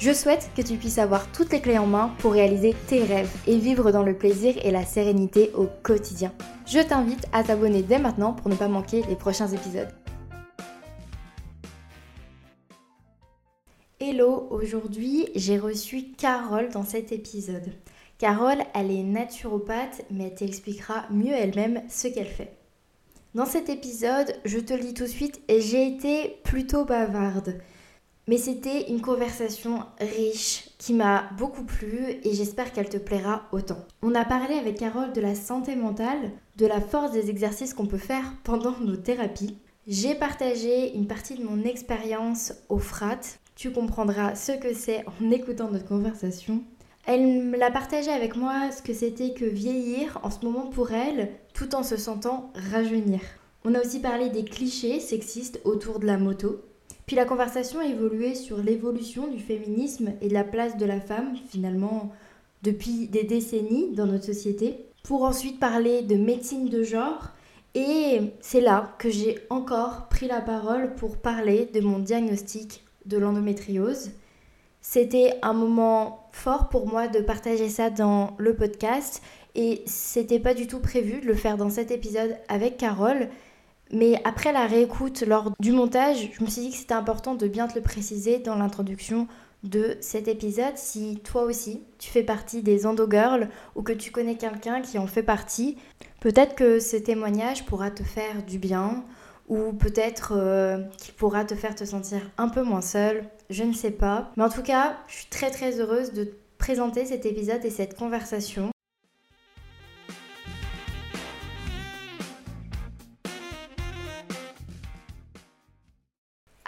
Je souhaite que tu puisses avoir toutes les clés en main pour réaliser tes rêves et vivre dans le plaisir et la sérénité au quotidien. Je t'invite à t'abonner dès maintenant pour ne pas manquer les prochains épisodes. Hello, aujourd'hui j'ai reçu Carole dans cet épisode. Carole, elle est naturopathe, mais elle t'expliquera mieux elle-même ce qu'elle fait. Dans cet épisode, je te le dis tout de suite, j'ai été plutôt bavarde. Mais c'était une conversation riche qui m'a beaucoup plu et j'espère qu'elle te plaira autant. On a parlé avec Carole de la santé mentale, de la force des exercices qu'on peut faire pendant nos thérapies. J'ai partagé une partie de mon expérience au FRAT. Tu comprendras ce que c'est en écoutant notre conversation. Elle l'a partagé avec moi ce que c'était que vieillir en ce moment pour elle tout en se sentant rajeunir. On a aussi parlé des clichés sexistes autour de la moto. Puis la conversation a évolué sur l'évolution du féminisme et de la place de la femme, finalement, depuis des décennies dans notre société, pour ensuite parler de médecine de genre. Et c'est là que j'ai encore pris la parole pour parler de mon diagnostic de l'endométriose. C'était un moment fort pour moi de partager ça dans le podcast et c'était pas du tout prévu de le faire dans cet épisode avec Carole. Mais après la réécoute lors du montage, je me suis dit que c'était important de bien te le préciser dans l'introduction de cet épisode. Si toi aussi tu fais partie des Endo Girls ou que tu connais quelqu'un qui en fait partie, peut-être que ce témoignage pourra te faire du bien ou peut-être euh, qu'il pourra te faire te sentir un peu moins seule, je ne sais pas. Mais en tout cas, je suis très très heureuse de présenter cet épisode et cette conversation.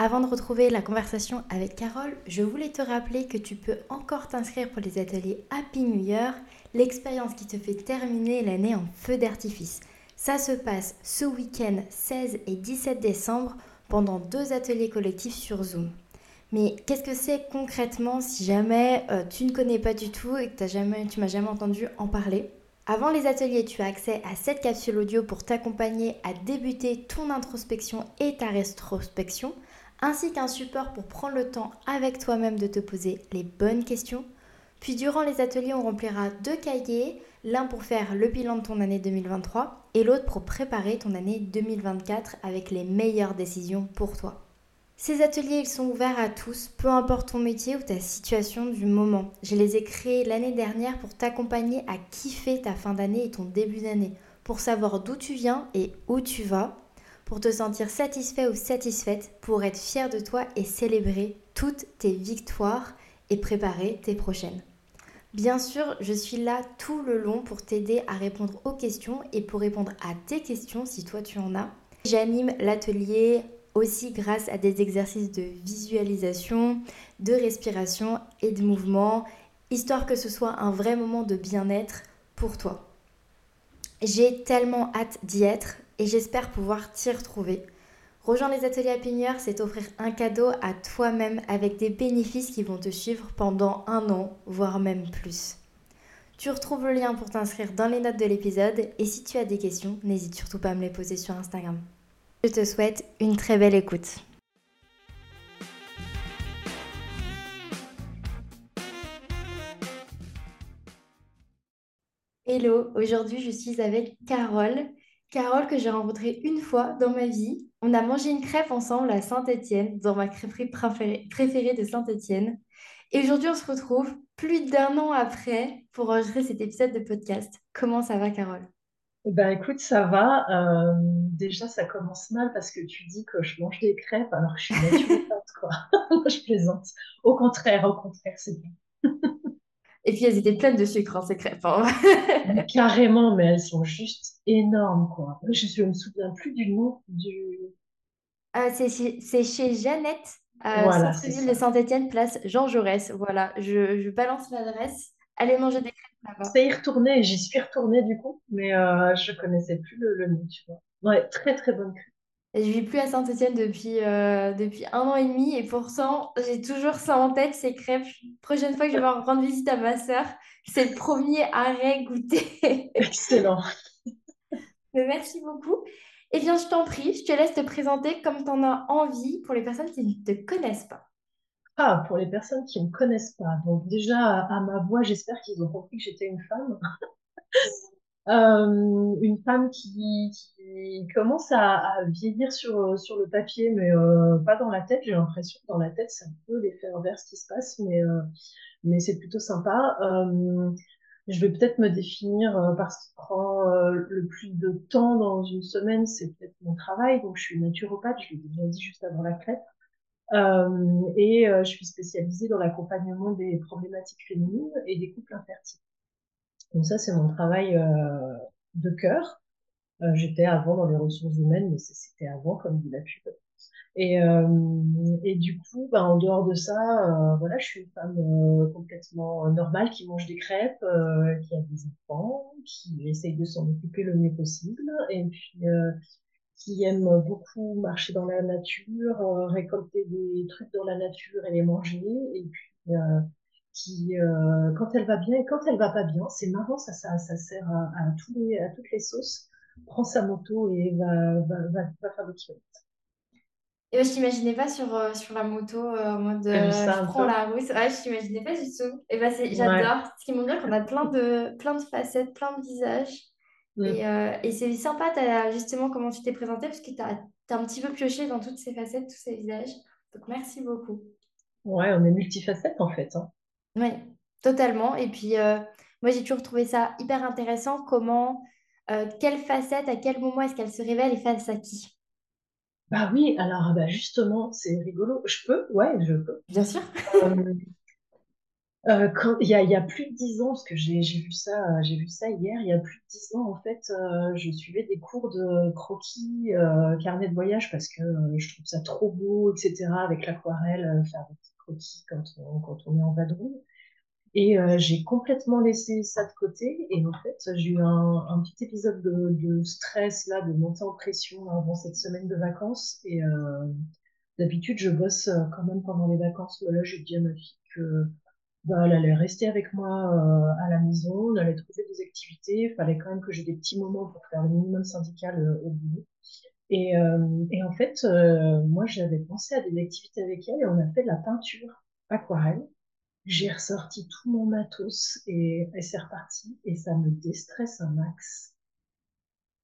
Avant de retrouver la conversation avec Carole, je voulais te rappeler que tu peux encore t'inscrire pour les ateliers Happy New Year, l'expérience qui te fait terminer l'année en feu d'artifice. Ça se passe ce week-end 16 et 17 décembre pendant deux ateliers collectifs sur Zoom. Mais qu'est-ce que c'est concrètement si jamais euh, tu ne connais pas du tout et que jamais, tu m'as jamais entendu en parler? Avant les ateliers, tu as accès à cette capsule audio pour t'accompagner à débuter ton introspection et ta rétrospection ainsi qu'un support pour prendre le temps avec toi-même de te poser les bonnes questions. Puis durant les ateliers, on remplira deux cahiers, l'un pour faire le bilan de ton année 2023 et l'autre pour préparer ton année 2024 avec les meilleures décisions pour toi. Ces ateliers, ils sont ouverts à tous, peu importe ton métier ou ta situation du moment. Je les ai créés l'année dernière pour t'accompagner à kiffer ta fin d'année et ton début d'année, pour savoir d'où tu viens et où tu vas, pour te sentir satisfait ou satisfaite, pour être fier de toi et célébrer toutes tes victoires et préparer tes prochaines. Bien sûr, je suis là tout le long pour t'aider à répondre aux questions et pour répondre à tes questions si toi tu en as. J'anime l'atelier aussi grâce à des exercices de visualisation, de respiration et de mouvement, histoire que ce soit un vrai moment de bien-être pour toi. J'ai tellement hâte d'y être et j'espère pouvoir t'y retrouver. Rejoindre les ateliers à c'est offrir un cadeau à toi-même avec des bénéfices qui vont te suivre pendant un an, voire même plus. Tu retrouves le lien pour t'inscrire dans les notes de l'épisode et si tu as des questions, n'hésite surtout pas à me les poser sur Instagram. Je te souhaite une très belle écoute. Hello, aujourd'hui je suis avec Carole. Carole que j'ai rencontrée une fois dans ma vie. On a mangé une crêpe ensemble à Saint-Étienne, dans ma crêperie préférée de Saint-Étienne. Et aujourd'hui, on se retrouve plus d'un an après pour enregistrer cet épisode de podcast. Comment ça va, Carole? Eh ben écoute, ça va. Euh, déjà, ça commence mal parce que tu dis que je mange des crêpes alors que je suis naturopathe, quoi. je plaisante. Au contraire, au contraire, c'est bien. Et puis elles étaient pleines de sucre, hein, ces crêpes. Hein. carrément, mais elles sont juste énormes, quoi. Je ne me souviens plus du nom du. Euh, c'est chez, Jeannette, euh, centre-ville de Saint-Étienne, place Jean Jaurès. Voilà, je, je balance l'adresse. Allez manger des crêpes là-bas. C'est y retourner, j'y suis retournée du coup, mais euh, je connaissais plus le, nom, tu vois. Ouais, très très bonne crêpe. Je vis plus à Saint-Étienne depuis, euh, depuis un an et demi et pourtant, j'ai toujours ça en tête, ces crêpes. Prochaine fois que je vais rendre visite à ma sœur, c'est le premier arrêt goûter. Excellent. Mais merci beaucoup. Eh bien, je t'en prie, je te laisse te présenter comme tu en as envie pour les personnes qui ne te connaissent pas. Ah, pour les personnes qui ne me connaissent pas. Donc déjà, à ma voix, j'espère qu'ils ont compris que j'étais une femme. Euh, une femme qui, qui commence à, à vieillir sur, sur le papier, mais euh, pas dans la tête. J'ai l'impression que dans la tête, c'est un peu l'effet inverse qui se passe, mais, euh, mais c'est plutôt sympa. Euh, je vais peut-être me définir euh, par ce qui prend le plus de temps dans une semaine, c'est peut-être mon travail. Donc, je suis naturopathe, je l'ai déjà dit juste avant la crête. Euh, et je suis spécialisée dans l'accompagnement des problématiques féminines et des couples infertiles. Donc ça, c'est mon travail euh, de cœur. Euh, j'étais avant dans les ressources humaines, mais c'était avant comme de la pub. Et, euh, et du coup, bah, en dehors de ça, euh, voilà, je suis une femme euh, complètement normale qui mange des crêpes, euh, qui a des enfants, qui essaye de s'en occuper le mieux possible, et puis euh, qui aime beaucoup marcher dans la nature, euh, récolter des trucs dans la nature et les manger, et puis euh, qui, euh, quand elle va bien et quand elle va pas bien, c'est marrant, ça, ça, ça sert à, à, tous les, à toutes les sauces, prend sa moto et va, va, va, va faire des kilomètres. Et ouais, je t'imaginais pas sur, euh, sur la moto euh, en mode je prends la route. Ouais, je t'imaginais pas du tout. Et bah, Ouais. j'adore. Ce qui montre bien qu'on a plein de, plein de facettes, plein de visages. Mm. Et, euh, et c'est sympa, t'as, justement, comment tu t'es présenté, parce que tu as, un petit peu pioché dans toutes ces facettes, tous ces visages. Donc, merci beaucoup. Ouais, on est multifacette en fait, hein. Oui, totalement. Et puis, euh, moi, j'ai toujours trouvé ça hyper intéressant. Comment, euh, quelle facette, à quel moment est-ce qu'elle se révèle et face à qui? Bah oui, alors bah justement, c'est rigolo. Je peux? Ouais, je peux. Bien sûr. Euh, quand, il y a, il y a plus de dix ans, parce que j'ai vu ça, euh, j'ai vu ça hier, il y a plus de dix ans, en fait, euh, je suivais des cours de croquis, carnet de voyage, parce que je trouve ça trop beau, etc., avec l'aquarelle, faire des petits croquis quand on, quand on est en vadrouille. Et euh, j'ai complètement laissé ça de côté. Et en fait, j'ai eu un, petit épisode de, stress, là, de montée en pression avant cette semaine de vacances. Et euh, d'habitude, je bosse euh, quand même pendant les vacances. Mais là, j'ai dit à ma fille que bah, elle allait rester avec moi à la maison, on allait trouver des activités. Il fallait quand même que j'ai des petits moments pour faire le minimum syndical au boulot. Et, euh, et en fait, euh, moi, j'avais pensé à des activités avec elle et on a fait de la peinture aquarelle. J'ai ressorti tout mon matos et, et c'est reparti et ça me déstresse un max.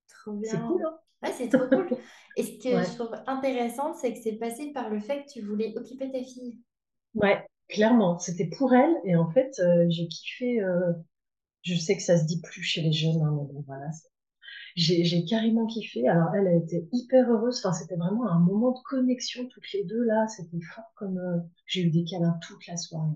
Trop C'est cool, bien. hein? Ouais, c'est trop cool. Et ce que je Ouais, trouve intéressant, c'est que c'est passé par le fait que tu voulais occuper ta fille. ouais, clairement. C'était pour elle et en fait, euh, j'ai kiffé. je sais que ça se dit plus chez les jeunes, hein, mais bon, voilà. c'est- J'ai, carrément kiffé. Alors elle a été hyper heureuse. Enfin, c'était vraiment un moment de connexion toutes les deux là. C'était fort comme euh, j'ai eu des câlins toute la soirée.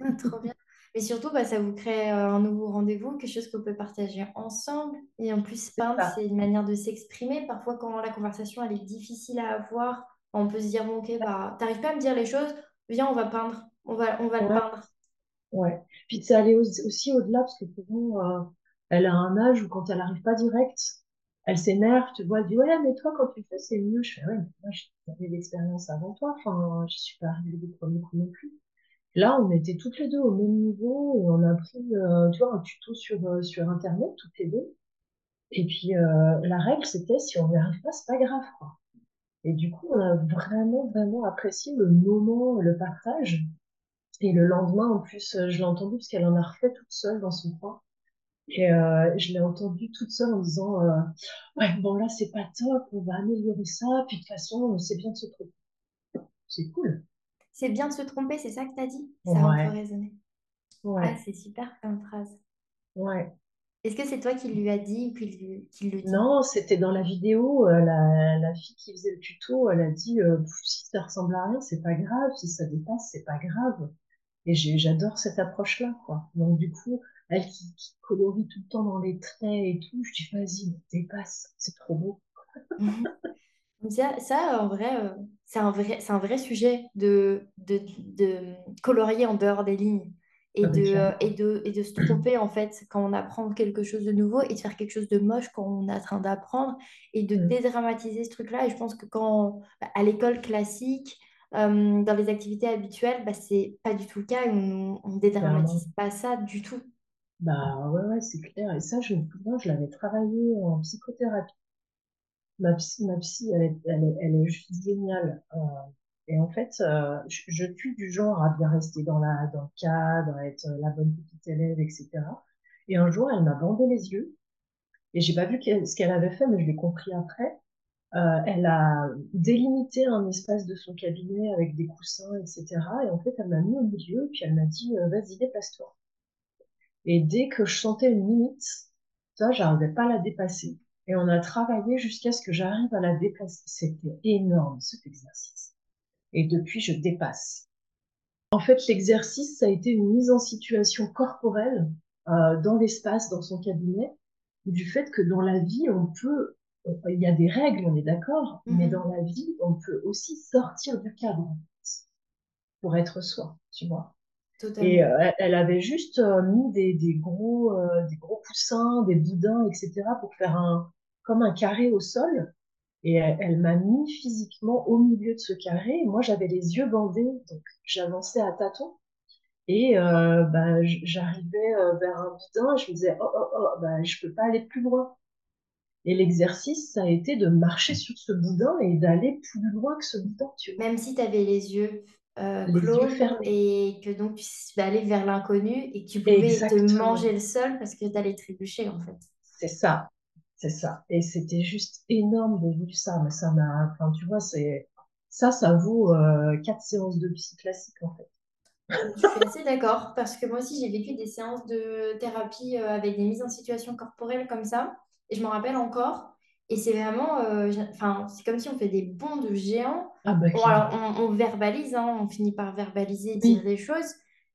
Ah, trop bien. Mais surtout, bah, ça vous crée euh, un nouveau rendez-vous, quelque chose vous pouvez partager ensemble. Et en plus, peindre, ça. c'est une manière de s'exprimer. Parfois, quand la conversation elle est difficile à avoir, on peut se dire, bon, ok, bah, t'arrives pas à me dire les choses, viens, on va peindre. On va, on va le peindre. Ouais. Puis c'est aller aussi au-delà, parce que souvent, euh, elle a un âge où quand elle n'arrive pas direct, elle s'énerve, tu vois, elle dit, ouais, mais toi, quand tu fais, c'est mieux. Je fais, ouais, mais moi, j'ai l'expérience avant toi, enfin, je suis pas arrivée du premier coup non plus. Là, on était toutes les deux au même niveau, et on a pris, euh, tu vois, un tuto sur, euh, sur Internet, toutes les deux. Et puis, euh, la règle, c'était, si on n'y arrive pas, c'est pas grave, quoi. Et du coup, on a vraiment, vraiment apprécié le moment, le partage. Et le lendemain, en plus, euh, je l'ai entendu parce qu'elle en a refait toute seule dans son coin. Et euh, je l'ai entendue toute seule en disant euh, Ouais, bon, là, c'est pas top, on va améliorer ça. Puis de toute façon, c'est bien de se tromper. C'est cool. C'est bien de se tromper, c'est ça que t'as dit? Ça a un peu Ouais. Ah, ouais, c'est super comme phrase. ouais. Est-ce que c'est toi qui lui as dit ou qui, lui- qui le dit? Non, c'était dans la vidéo, euh, la, la fille qui faisait le tuto, elle a dit si ça ressemble à rien, c'est pas grave. Si ça dépasse, c'est pas grave. Et j'adore cette approche-là, quoi. Donc, du coup, elle qui, qui colorie tout le temps dans les traits et tout, je dis, vas-y, dépasse, c'est trop beau. Ça, ça, en vrai, euh, c'est un vrai, c'est un vrai sujet de, de, de colorier en dehors des lignes. et Ah ben, de, euh, et de, et de se tromper en fait quand on apprend quelque chose de nouveau et de faire quelque chose de moche quand on est en train d'apprendre et de Mm, dédramatiser ce truc-là. Et je pense que quand, bah, à l'école classique, euh, dans les activités habituelles, bah, c'est pas du tout le cas et on, on dédramatise pas ça du tout. Bah ouais, ouais, c'est clair. Et ça, je me souviens, je l'avais travaillé en psychothérapie. Ma psy, ma psy, elle est, elle est, elle est juste géniale. Euh, et en fait, euh, je, suis du genre à bien rester dans la, dans le cadre, à être la bonne petite élève, etc. Et un jour, elle m'a bandé les yeux. Et j'ai pas vu ce qu'elle avait fait, mais je l'ai compris après. Euh, elle a délimité un espace de son cabinet avec des coussins, etc. Et en fait, elle m'a mis au milieu, puis elle m'a dit, euh, vas-y, dépasse-toi. Et dès que je sentais une limite, ça, j'arrivais pas à la dépasser. Et on a travaillé jusqu'à ce que j'arrive à la dépasser. C'était énorme, cet exercice. Et depuis, je dépasse. En fait, l'exercice, ça a été une mise en situation corporelle euh, dans l'espace, dans son cabinet, du fait que dans la vie, on peut, il y a des règles, on est d'accord, mais dans Mhm. la vie, on peut aussi sortir du cadre pour être soi, tu vois. Et euh, elle avait juste euh, mis des, des gros, euh, des gros coussins, des boudins, etc. pour faire un, comme un carré au sol. Et elle, elle m'a mis physiquement au milieu de ce carré. Et moi, j'avais les yeux bandés, donc j'avançais à tâtons. Et bah, j'arrivais vers un boudin et je me disais, oh, oh, oh, bah, je peux pas aller plus loin. Et l'exercice, ça a été de marcher sur ce boudin et d'aller plus loin que ce boudin, tu vois. Même si tu avais les yeux euh, clos et que donc tu vas aller vers l'inconnu et que tu pouvais te manger le sol parce que tu allais trébucher en fait. C'est ça, c'est ça. Et c'était juste énorme de vivre ça. Mais ça m'a, enfin, tu vois, c'est ça, ça vaut euh, quatre séances de psy classique en fait. Je suis assez d'accord parce que moi aussi j'ai vécu des séances de thérapie euh, avec des mises en situation corporelle comme ça et je m'en rappelle encore et c'est vraiment euh, enfin c'est comme si on fait des bonds de géants. Ah bah Bon alors on, on verbalise hein, on finit par verbaliser dire Oui. des choses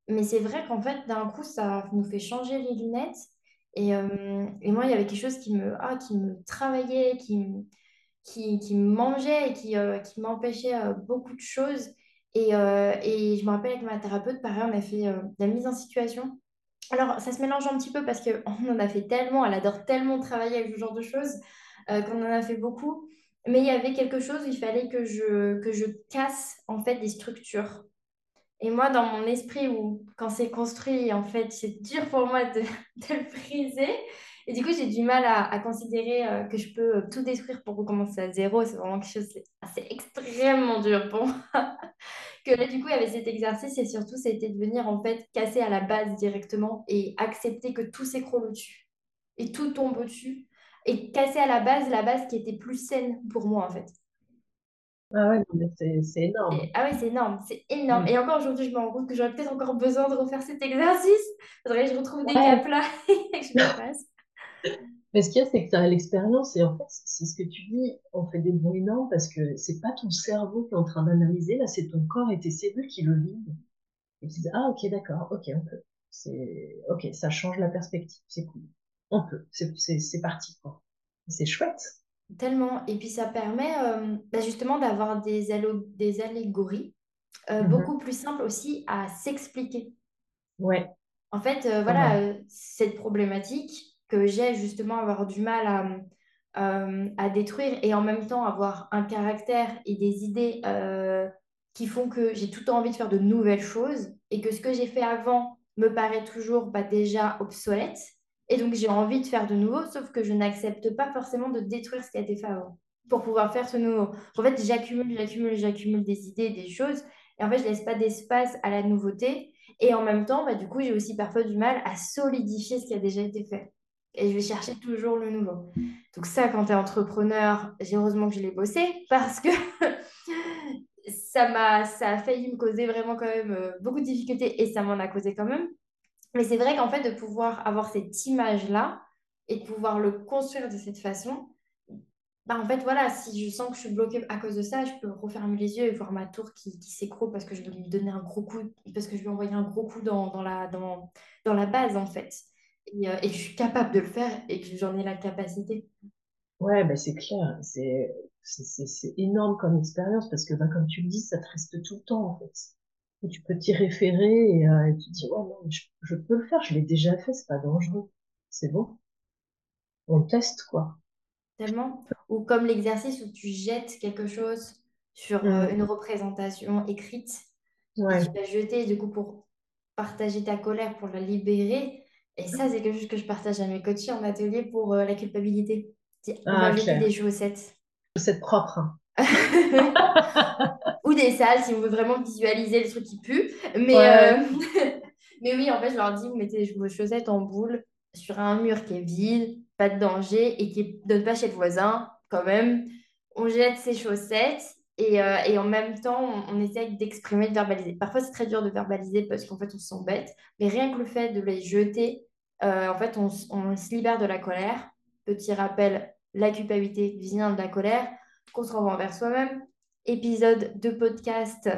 mais c'est vrai qu'en fait d'un coup ça nous fait changer les lunettes et, euh, et moi il y avait quelque chose qui me ah, qui me travaillait qui me qui, qui me mangeait et qui, euh, qui m'empêchait beaucoup de choses. Et, et je me rappelle avec ma thérapeute, pareil, on a fait de la mise en situation. Alors, ça se mélange un petit peu parce qu'on en a fait tellement, elle adore tellement travailler avec ce genre de choses, euh, qu'on en a fait beaucoup. Mais il y avait quelque chose, il fallait que je, que je casse en fait des structures. Et moi, dans mon esprit, où quand c'est construit, en fait, c'est dur pour moi de, de le briser. Et du coup, j'ai du mal à, à considérer euh, que je peux euh, tout détruire pour recommencer à zéro. C'est vraiment quelque chose, c'est extrêmement dur pour moi. Que là, du coup, il y avait cet exercice et surtout, c'était de venir en fait casser à la base directement et accepter que tout s'écroule au-dessus et tout tombe au-dessus et casser à la base la base qui était plus saine pour moi en fait. Ah ouais, non, mais c'est c'est énorme. Et- ah ouais, c'est énorme, c'est énorme. Mm. Et encore aujourd'hui, je me rends compte que j'aurais peut-être encore besoin de refaire cet exercice. Faudrait que je retrouve des Ouais. là et que je le fasse. Mais ce qu'il y a, c'est que tu as l'expérience et en fait, c'est ce que tu dis, on fait des bons énormes parce que c'est pas ton cerveau qui est en train d'analyser, là, c'est ton corps et tes cellules qui le vivent. Et tu dis, ah, ok, d'accord, ok, on peut. C'est, ok, ça change la perspective, c'est cool. On peut, c'est, parti, quoi. C'est chouette. Tellement. Et puis ça permet euh, bah, justement d'avoir des, allégories euh, Mhm. beaucoup plus simples aussi à s'expliquer. Ouais, En fait, euh, voilà, cette problématique que j'ai justement à avoir du mal à, à détruire et en même temps avoir un caractère et des idées qui font que j'ai tout le temps envie de faire de nouvelles choses et que ce que j'ai fait avant me paraît toujours bah, déjà obsolète. Et donc j'ai envie de faire de nouveau, sauf que je n'accepte pas forcément de détruire ce qui a été fait avant pour pouvoir faire ce nouveau. En fait, j'accumule, j'accumule, j'accumule des idées, des choses, et en fait, je laisse pas d'espace à la nouveauté. Et en même temps, bah, du coup, j'ai aussi parfois du mal à solidifier ce qui a déjà été fait. Et je vais chercher toujours le nouveau. Donc ça, quand tu es entrepreneur, j'ai heureusement que je l'ai bossé parce que ça m'a, ça a failli me causer vraiment quand même euh, beaucoup de difficultés et ça m'en a causé quand même. Mais c'est vrai qu'en fait, de pouvoir avoir cette image-là et de pouvoir le construire de cette façon, bah en fait, voilà, si je sens que je suis bloquée à cause de ça, je peux refermer les yeux et voir ma tour qui, s'écroule parce que je vais lui donner un gros coup, parce que je lui ai envoyé un gros coup dans, dans la, dans, dans la base, en fait. Et, euh, que je suis capable de le faire et que j'en ai la capacité. ouais, bah, c'est clair. C'est énorme comme expérience parce que, bah, comme tu le dis, ça te reste tout le temps, en fait. Où tu peux t'y référer et, euh, et tu te dis, ouais, non, je, je peux le faire, je l'ai déjà fait, c'est pas dangereux. C'est bon. On teste, quoi. Tellement. Ou comme l'exercice où tu jettes quelque chose sur euh, une représentation écrite tu vas jeter du coup pour partager ta colère, pour la libérer. Et ça, c'est quelque chose que je partage à mes coachs en atelier pour euh, la culpabilité. On va Ah, jeter des chaussettes. C'est propre, hein. Ou des salles si on veut vraiment visualiser le truc qui pue. Mais, euh, mais oui, en fait, je leur dis, vous mettez vos chaussettes en boule sur un mur qui est vide, pas de danger et qui ne donne pas chez le voisin quand même. On jette ses chaussettes et, euh, et en même temps, on, on essaye d'exprimer, de verbaliser. Parfois, c'est très dur de verbaliser parce qu'en fait, on s'embête. Mais rien que le fait de les jeter, euh, en fait, on, on se libère de la colère. Petit rappel, la culpabilité vient de la colère qu'on se renvoie envers soi-même épisode de podcast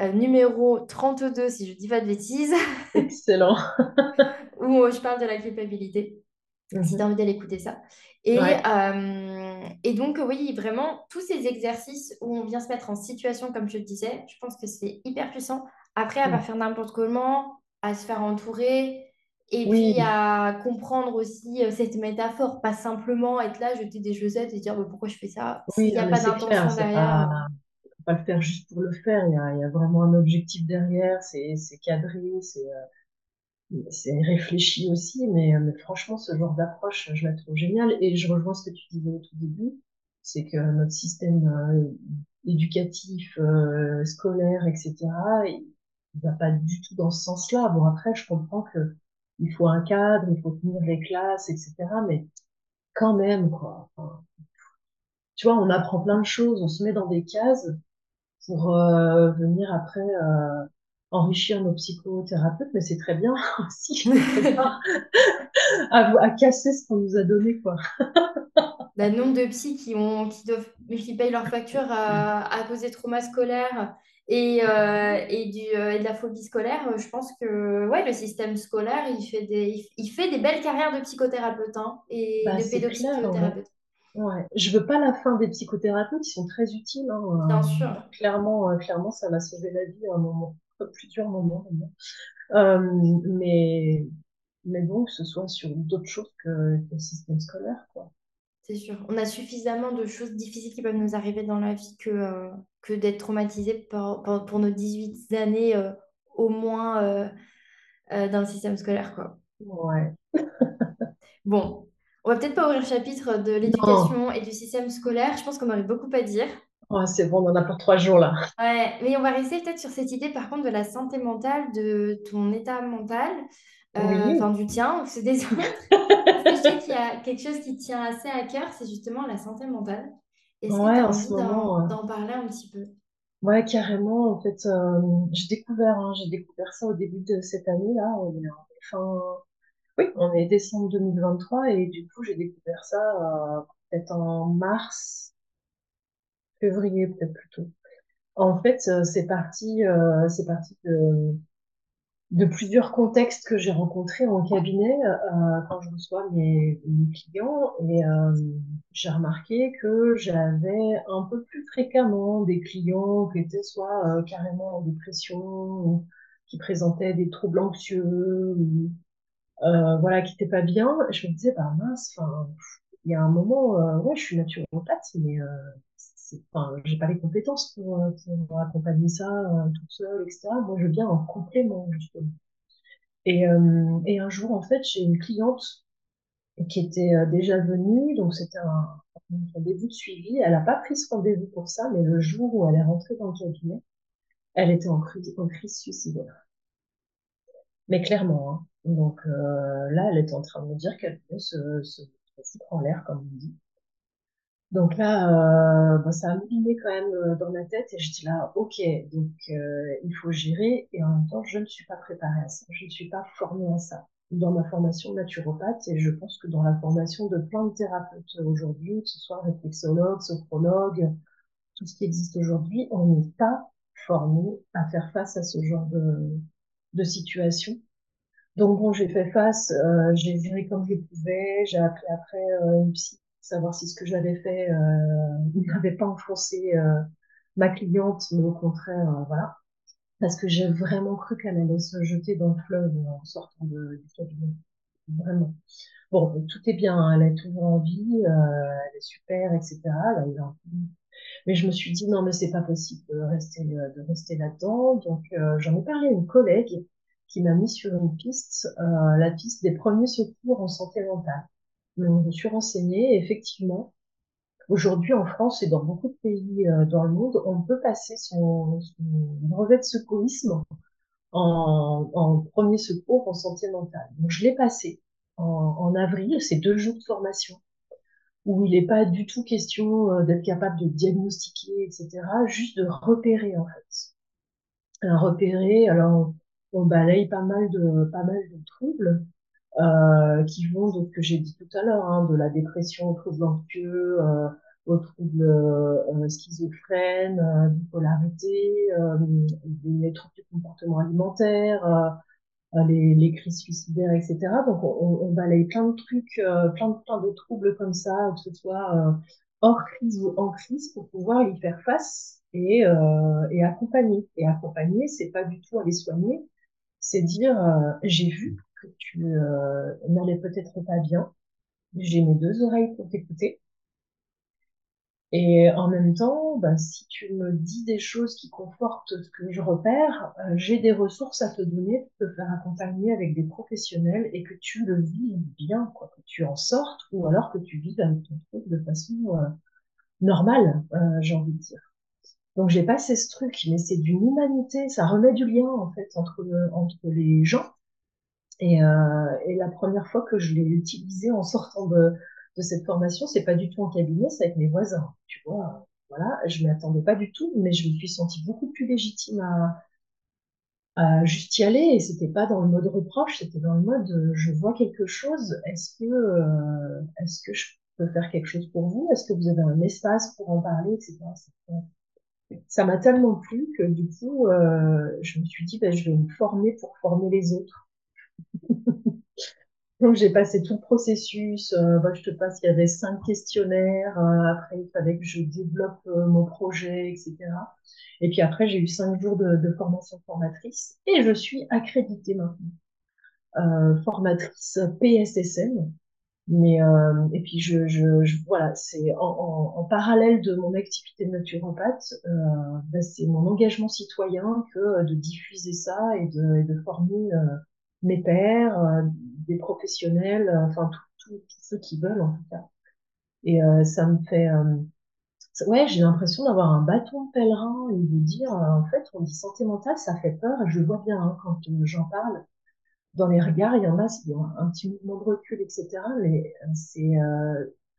euh, numéro 32, si je dis pas de bêtises, excellent. où euh, je parle de la culpabilité, si tu as Mhm. envie d'aller écouter ça. Et, Ouais. euh, et donc, oui, vraiment, tous ces exercices où on vient se mettre en situation, comme je te disais, je pense que c'est hyper puissant. Après, à pas Mm. faire n'importe comment, à se faire entourer. Et puis à comprendre aussi euh, cette métaphore, pas simplement être là, jeter des chaussettes et dire bah, pourquoi je fais ça? S'il oui, n'y a pas d'intention derrière, pas, faut pas le faire juste pour le faire. Il y a, il y a vraiment un objectif derrière, c'est, cadré, c'est, euh, c'est réfléchi aussi. Mais, euh, mais franchement, ce genre d'approche, je la trouve géniale. Et je rejoins ce que tu disais au tout début, c'est que notre système euh, éducatif, euh, scolaire, etc., il il va pas du tout dans ce sens-là. Bon, après, je comprends que il faut un cadre, il faut tenir les classes, etc. Mais quand même, quoi. Tu vois, on apprend plein de choses, on se met dans des cases pour euh, venir après euh, enrichir nos psychothérapeutes, mais c'est très bien aussi à, casser ce qu'on nous a donné, quoi. le nombre de psys qui ont, qui doivent, qui payent leurs factures à, à cause des traumas scolaires et, euh, et, du, euh, et de la phobie scolaire, euh, je pense que ouais, le système scolaire, il fait des, il fait des belles carrières de psychothérapeute hein, et Bah, de c'est clair, ouais. Je veux pas la fin des psychothérapeutes, ils sont très utiles. Hein. bien Euh, sûr. clairement, clairement, ça m'a sauvé la vie à un moment, plusieurs moments. même. Euh, mais, mais bon, que ce soit sur d'autres choses que, que le système scolaire, quoi. C'est sûr. On a suffisamment de choses difficiles qui peuvent nous arriver dans la vie que, euh, que d'être traumatisé pour, pour, pour nos 18 années euh, au moins euh, euh, dans le système scolaire, quoi. Ouais. Bon, on va peut-être pas ouvrir le chapitre de l'éducation et du système scolaire. Je pense qu'on aurait beaucoup à dire. Ouais, c'est bon, on en a pour trois jours là. Ouais, mais on va rester peut-être sur cette idée, par contre, de la santé mentale, de ton état mental, euh, enfin Oui. du tien ceux des autres. Parce que je sais qu'il y a quelque chose qui tient assez à cœur, c'est justement la santé mentale. Est-ce que tu Ouais, as en envie moment, d'en d'en parler un petit peu? ouais, carrément. En fait, euh, j'ai découvert, hein, j'ai découvert ça au début de cette année là. On est en fin, oui, on est décembre 2023 et du coup, j'ai découvert ça euh, peut-être en mars, février peut-être plutôt. En fait, euh, c'est parti, c'est parti de de plusieurs contextes que j'ai rencontrés en cabinet euh, quand je reçois mes, mes clients et euh, j'ai remarqué que j'avais un peu plus fréquemment des clients qui étaient soit euh, carrément en dépression ou qui présentaient des troubles anxieux ou euh, voilà qui n'étaient pas bien. Je me disais bah mince, il y a un moment euh, ouais je suis naturopathe mais euh, enfin, j'ai pas les compétences pour, euh, accompagner ça euh, toute seule, etc. Moi, je viens en complément, justement. Et, euh, et un jour, en fait, j'ai une cliente qui était euh, déjà venue, donc c'était un, rendez-vous de suivi. Elle n'a pas pris ce rendez-vous pour ça, mais le jour où elle est rentrée dans le cabinet, elle était en crise, en crise suicidaire. Mais clairement, hein. Donc là, elle était en train de me dire qu'elle se, se, en l'air, comme on dit. Donc là, euh, bah, ça a mouliné quand même euh, dans ma tête et je dis là, ok, donc euh, il faut gérer et en même temps, je ne suis pas préparée à ça, je ne suis pas formée à ça dans ma formation naturopathe et je pense que dans la formation de plein de thérapeutes aujourd'hui, que ce soit réflexologue, sophrologue, tout ce qui existe aujourd'hui, on n'est pas formé à faire face à ce genre de, de situation. Donc bon, j'ai fait face, euh, j'ai géré comme je pouvais, j'ai appelé après euh, une psy savoir si ce que j'avais fait euh, n'avait pas enfoncé euh, ma cliente, mais au contraire, euh, voilà. parce que j'ai vraiment cru qu'elle allait se jeter dans le fleuve en sortant de, du cabinet. Vraiment. Bon, tout est bien, hein, elle est toujours en vie, elle est super, etc. Mais je me suis dit, non, mais c'est pas possible de rester, de rester là-dedans. Donc, j'en ai parlé à une collègue qui m'a mis sur une piste, la piste des premiers secours en santé mentale. Je me suis renseignée, effectivement, aujourd'hui en France et dans beaucoup de pays dans le monde, on peut passer son, son brevet de secourisme en, en, premier secours en santé mentale. Donc, je l'ai passé en, en avril, c'est deux jours de formation où il n'est pas du tout question euh, d'être capable de diagnostiquer, etc., juste de repérer en fait. Un repérer, alors on balaye pas mal de pas mal de troubles euh, qui vont de ce que j'ai dit tout à l'heure, hein, de la dépression au trouble anxieux, euh, au trouble euh, schizophrène, euh, bipolarité, euh, des troubles du comportement alimentaire, les, les, crises suicidaires, etc. Donc on, on balaye plein de trucs, euh, plein, de, plein de troubles comme ça, que ce soit euh, hors crise ou en crise, pour pouvoir y faire face et, euh, et accompagner. Et accompagner, c'est pas du tout aller soigner, c'est dire j'ai vu que tu n'allais peut-être pas bien, j'ai mes deux oreilles pour t'écouter. Et en même temps, bah, si tu me dis des choses qui confortent ce que je repère, euh, j'ai des ressources à te donner pour te faire accompagner avec des professionnels et que tu le vis bien, que tu en sortes ou alors que tu vives avec ton truc de façon euh, normale, euh, j'ai envie de dire. Donc j'ai passé ce truc, mais c'est d'une humanité, ça remet du lien en fait entre, entre les gens. Et, euh, et la première fois que je l'ai utilisé en sortant de, de cette formation, c'est pas du tout en cabinet, c'est avec mes voisins. Tu vois, voilà, je m'y attendais pas du tout, mais je me suis sentie beaucoup plus légitime à, à juste y aller. Et c'était pas dans le mode reproche, c'était dans le mode euh, je vois quelque chose. Est-ce que euh, est-ce que je peux faire quelque chose pour vous? Est-ce que vous avez un espace pour en parler, etc. Ça m'a tellement plu que du coup, euh, je me suis dit, ben, je vais me former pour former les autres. Donc j'ai passé tout le processus. Euh, bah, je te passe, il y avait cinq questionnaires. Euh, après, il fallait que je développe euh, mon projet, etc. Et puis après, j'ai eu cinq jours de, formation formatrice et je suis accréditée maintenant. Formatrice PSSM. Mais et puis je, voilà, c'est en, parallèle de mon activité de naturopathe, bah, c'est mon engagement citoyen que de diffuser ça et de former mes pairs, euh, des professionnels, euh, enfin tous ceux qui veulent en tout cas. Et euh, ça me fait, ouais, j'ai l'impression d'avoir un bâton de pèlerin et de dire, en fait, on dit santé mentale, ça fait peur. Je vois bien hein, quand j'en parle. Dans les regards, il y en a, c'est un petit mouvement de recul, etc. Mais c'est,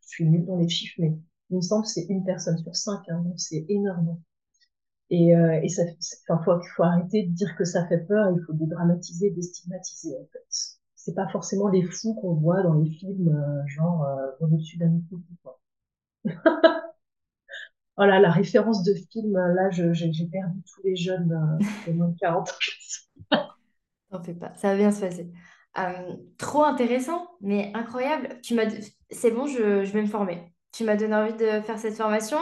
je suis nulle dans les chiffres, mais il me semble que c'est une personne sur cinq, hein, donc c'est énorme. Et, euh, et ça, enfin, faut, faut arrêter de dire que ça fait peur. Il faut dédramatiser, déstigmatiser en fait. C'est pas forcément les fous qu'on voit dans les films, euh, genre euh, au-dessus d'un quoi. oh là, la référence de film, là, j'ai perdu tous les jeunes euh, de moins de 40 ans. Fais pas, ça va bien se passer. Euh, trop intéressant, mais incroyable. Tu m'as, c'est bon, je vais me former. Tu m'as donné envie de faire cette formation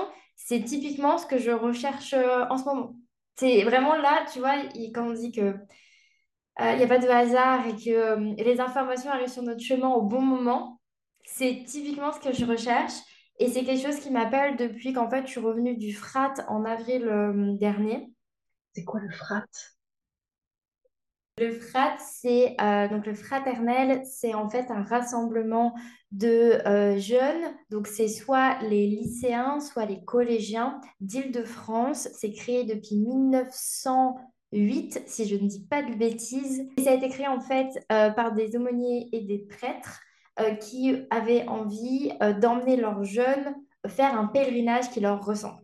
c'est typiquement ce que je recherche euh, en ce moment. C'est vraiment là, tu vois, quand on dit que euh, il n'y a pas de hasard et que euh, les informations arrivent sur notre chemin au bon moment, c'est typiquement ce que je recherche. Et c'est quelque chose qui m'appelle depuis qu'en fait je suis revenue du FRAT en avril dernier. C'est quoi le FRAT? Le FRAT, c'est euh, donc le fraternel, c'est en fait un rassemblement de euh, jeunes. Donc c'est soit les lycéens, soit les collégiens d'Île-de-France. C'est créé depuis 1908, si je ne dis pas de bêtises. Et ça a été créé en fait euh, par des aumôniers et des prêtres qui avaient envie d'emmener leurs jeunes faire un pèlerinage qui leur ressemble.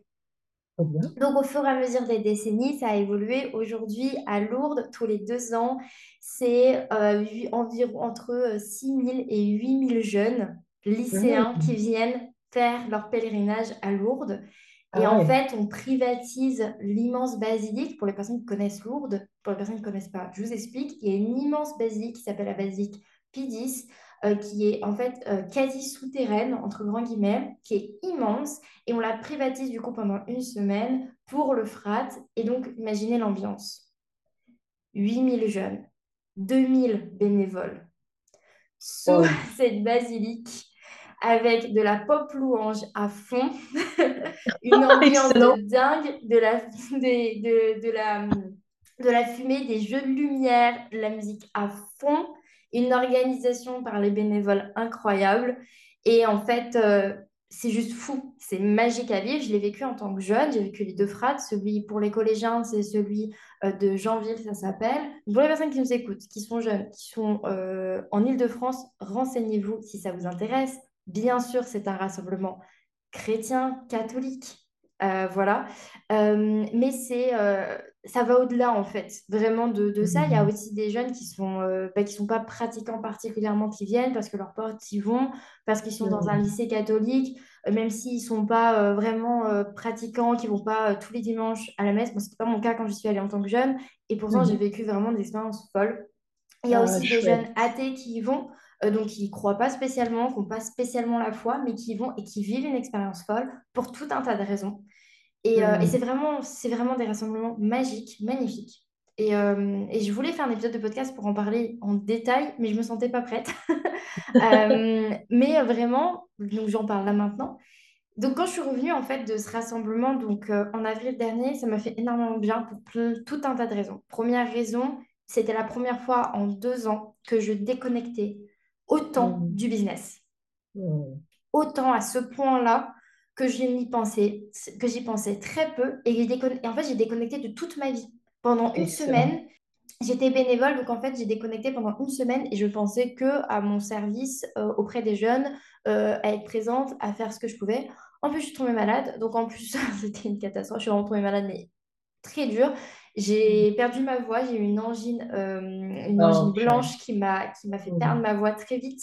Donc, au fur et à mesure des décennies, ça a évolué. Aujourd'hui, à Lourdes, tous les deux ans, c'est euh, environ entre 6 000 et 8 000 jeunes lycéens qui viennent faire leur pèlerinage à Lourdes. Et ah en fait, on privatise l'immense basilique. Pour les personnes qui connaissent Lourdes, pour les personnes qui ne connaissent pas, je vous explique. Il y a une immense basilique qui s'appelle la basilique Pidis, euh, qui est en fait euh, quasi souterraine, entre grands guillemets, qui est immense. Et on la privatise du coup pendant une semaine pour le frat. Et donc, imaginez l'ambiance. 8000 jeunes, 2000 bénévoles sous Wow. cette basilique avec de la pop louange à fond, une ambiance de dingue, de la, des- de, de la, de la fumée, des jeux de lumière, de la musique à fond, une organisation par les bénévoles incroyable. Et en fait, euh, c'est juste fou, c'est magique à vivre. Je l'ai vécu en tant que jeune, j'ai vécu les deux frates, celui pour les collégiens, c'est celui euh, de Janville, ça s'appelle. Pour les personnes qui nous écoutent, qui sont jeunes, qui sont euh, en Île-de-France, renseignez-vous si ça vous intéresse. Bien sûr, c'est un rassemblement chrétien, catholique. Euh, voilà. Euh, mais c'est, euh, ça va au-delà, en fait, vraiment de, de ça. Il y a Mhm. aussi des jeunes qui sont, bah, qui sont pas pratiquants particulièrement, qui viennent parce que leurs potes y vont, parce qu'ils sont dans un lycée catholique, même s'ils sont pas vraiment pratiquants, qui vont pas tous les dimanches à la messe. Bon, c'était pas mon cas quand je suis allée en tant que jeune. Et pourtant, j'ai Mhm. vécu vraiment des expériences folles. Il y a Ah, aussi des jeunes athées qui y vont, euh, donc qui ne croient pas spécialement, qui n'ont pas spécialement la foi, mais qui vont et qui vivent une expérience folle pour tout un tas de raisons. Et, euh, et c'est vraiment, des rassemblements magiques, magnifiques. Et, euh, et je voulais faire un épisode de podcast pour en parler en détail, mais je ne me sentais pas prête. Euh, mais vraiment, donc j'en parle là maintenant. Donc quand je suis revenue en fait de ce rassemblement donc euh, en avril dernier, ça m'a fait énormément bien pour tout un tas de raisons. Première raison, c'était la première fois en deux ans que je déconnectais autant Mhm. du business, Mhm. autant à ce point-là que je n'y pensais, que j'y pensais très peu et, et en fait j'ai déconnecté de toute ma vie. Pendant une Excellent. semaine, j'étais bénévole, donc en fait j'ai déconnecté pendant une semaine et je pensais que à mon service euh, auprès des jeunes, euh, à être présente, à faire ce que je pouvais. En plus, je suis tombée malade, donc en plus, c'était une catastrophe. Je suis vraiment tombée malade, mais très dur. J'ai perdu ma voix, j'ai eu une angine, euh, une angine Oh, purée. blanche qui m'a qui m'a fait perdre Mhm. ma voix très vite.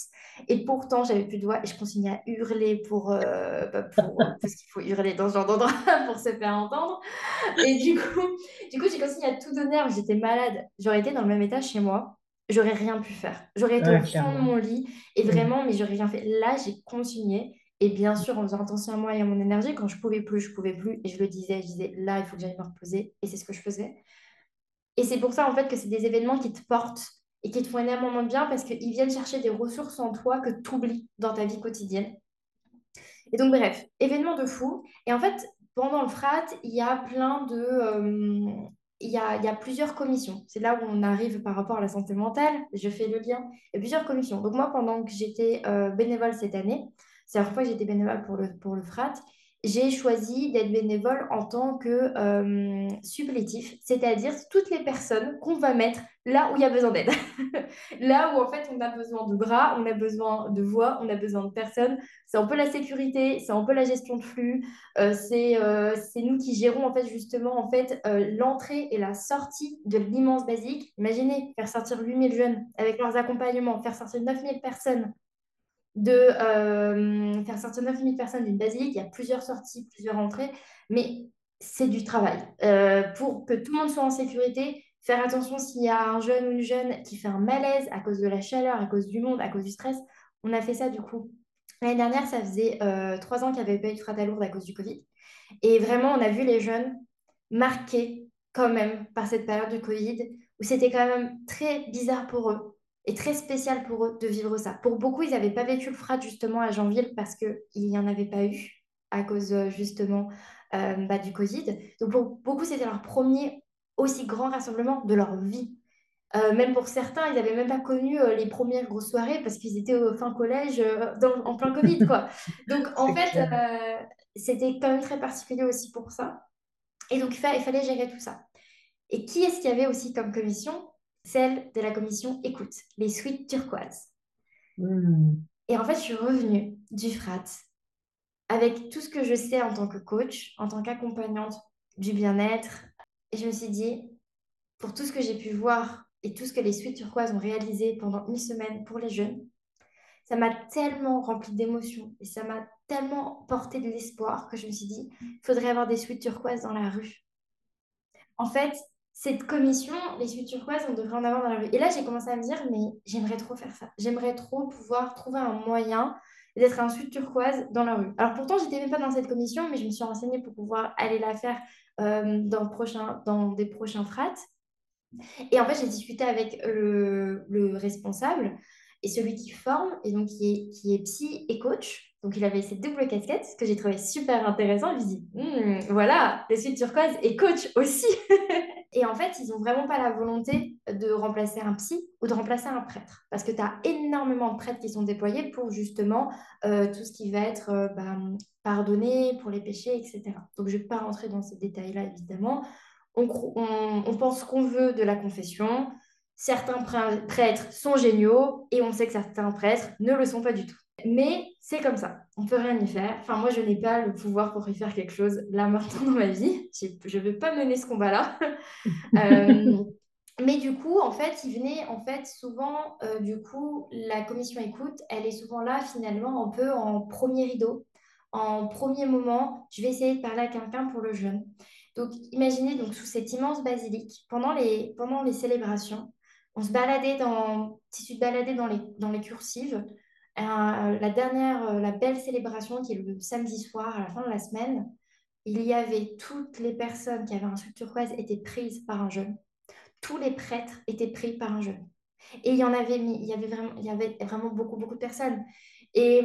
Et pourtant, j'avais plus de voix et je continuais à hurler pour, euh, bah, pour, parce qu'il faut hurler dans ce genre d'endroit pour se faire entendre. Et du coup, du coup, j'ai continué à tout donner j'étais malade. J'aurais été dans le même état chez moi, j'aurais rien pu faire. J'aurais été au Ouais, fond de mon lit et Mhm. vraiment, mais j'aurais rien fait. Là, j'ai continué. Et bien sûr, en faisant attention à moi et à mon énergie, quand je pouvais plus, je pouvais plus. Et je le disais, je disais, là, il faut que j'aille me reposer. Et c'est ce que je faisais. Et c'est pour ça, en fait, que c'est des événements qui te portent et qui te font énormément de bien parce qu'ils viennent chercher des ressources en toi que tu oublies dans ta vie quotidienne. Et donc, bref, événement de fou. Et en fait, pendant le FRAT, il y a plein de... euh, il y a, il y a plusieurs commissions. C'est là où on arrive par rapport à la santé mentale. Je fais le lien. Il y a plusieurs commissions. Donc moi, pendant que j'étais euh, bénévole cette année, c'est la première fois que j'étais bénévole pour le, pour le FRAT, j'ai choisi d'être bénévole en tant que euh, supplétif, c'est-à-dire toutes les personnes qu'on va mettre là où il y a besoin d'aide. Là où en fait on a besoin de bras, on a besoin de voix, on a besoin de personnes c'est un peu la sécurité, c'est un peu la gestion de flux, euh, c'est euh, nous qui gérons en fait justement en fait euh, l'entrée et la sortie de l'immense basique. Imaginez faire sortir 8000 jeunes avec leurs accompagnements, faire sortir 9000 personnes de euh, faire sortir 9000 personnes d'une basilique, il y a plusieurs sorties, plusieurs entrées, mais c'est du travail. Euh, pour que tout le monde soit en sécurité, faire attention s'il y a un jeune ou une jeune qui fait un malaise à cause de la chaleur, à cause du monde, à cause du stress. On a fait ça du coup. L'année dernière, ça faisait euh, trois ans qu'il n'y avait pas eu de frat à à cause du Covid. Et vraiment, on a vu les jeunes marqués quand même par cette période du Covid, où c'était quand même très bizarre pour eux et très spécial pour eux de vivre ça. Pour beaucoup, ils n'avaient pas vécu le frat justement à Janville parce qu'il n'y en avait pas eu à cause euh, justement euh, bah, du Covid. Donc pour beaucoup, c'était leur premier aussi grand rassemblement de leur vie. Euh, même pour certains, ils n'avaient même pas connu euh, les premières grosses soirées parce qu'ils étaient au fin collège dans- en plein Covid, quoi. Donc, en fait, c'était quand même très particulier aussi pour ça. Et donc, il, fa- il fallait gérer tout ça. Et qui est-ce qu'il y avait aussi comme commission? Celle de la commission écoute, les suites turquoises. Mhm. Et en fait, je suis revenue du frat avec tout ce que je sais en tant que coach, en tant qu'accompagnante du bien-être. Et je me suis dit, pour tout ce que j'ai pu voir et tout ce que les suites turquoises ont réalisé pendant une semaine pour les jeunes, ça m'a tellement rempli d'émotions et ça m'a tellement porté de l'espoir que je me suis dit, il faudrait avoir des suites turquoises dans la rue. En fait, cette commission, les turquoises, on devrait en avoir dans la rue. Et là, j'ai commencé à me dire, mais j'aimerais trop faire ça. J'aimerais trop pouvoir trouver un moyen d'être un suite turquoise dans la rue. Alors pourtant, j'étais même pas dans cette commission, mais je me suis renseignée pour pouvoir aller la faire euh, dans, le dans des prochains frats. Et en fait, j'ai discuté avec le, le responsable et celui qui forme, et donc qui est, qui est psy et coach. Donc, il avait cette double casquette, ce que j'ai trouvé super intéressant. Je lui dis, hmm, voilà, les suites turquoise et coach aussi. et en fait, ils n'ont vraiment pas la volonté de remplacer un psy ou de remplacer un prêtre. Parce que tu as énormément de prêtres qui sont déployés pour justement euh, tout ce qui va être euh, bah, pardonné pour les péchés, etc. Donc, je ne vais pas rentrer dans ces détails-là, évidemment. On, on, on pense qu'on veut de la confession. Certains prêtres sont géniaux et on sait que certains prêtres ne le sont pas du tout. Mais c'est comme ça, on peut rien y faire. Enfin, moi, je n'ai pas le pouvoir pour y faire quelque chose là maintenant dans ma vie. Je ne vais pas mener ce combat-là. Euh, mais du coup, en fait, il venait, en fait, souvent, euh, du coup, la commission écoute, elle est souvent là, finalement, un peu en premier rideau, en premier moment. Je vais essayer de parler à quelqu'un pour le jeûne. Donc, imaginez donc sous cette immense basilique, pendant les, pendant les célébrations, on se baladait dans, si tu te baladais dans les, dans les cursives, euh, la dernière, euh, la belle célébration qui est le samedi soir à la fin de la semaine, il y avait toutes les personnes qui avaient un truc turquoise étaient prises par un jeune. Tous les prêtres étaient pris par un jeune. Et il y en avait, il y avait vraiment, il y avait vraiment beaucoup, beaucoup de personnes. Et,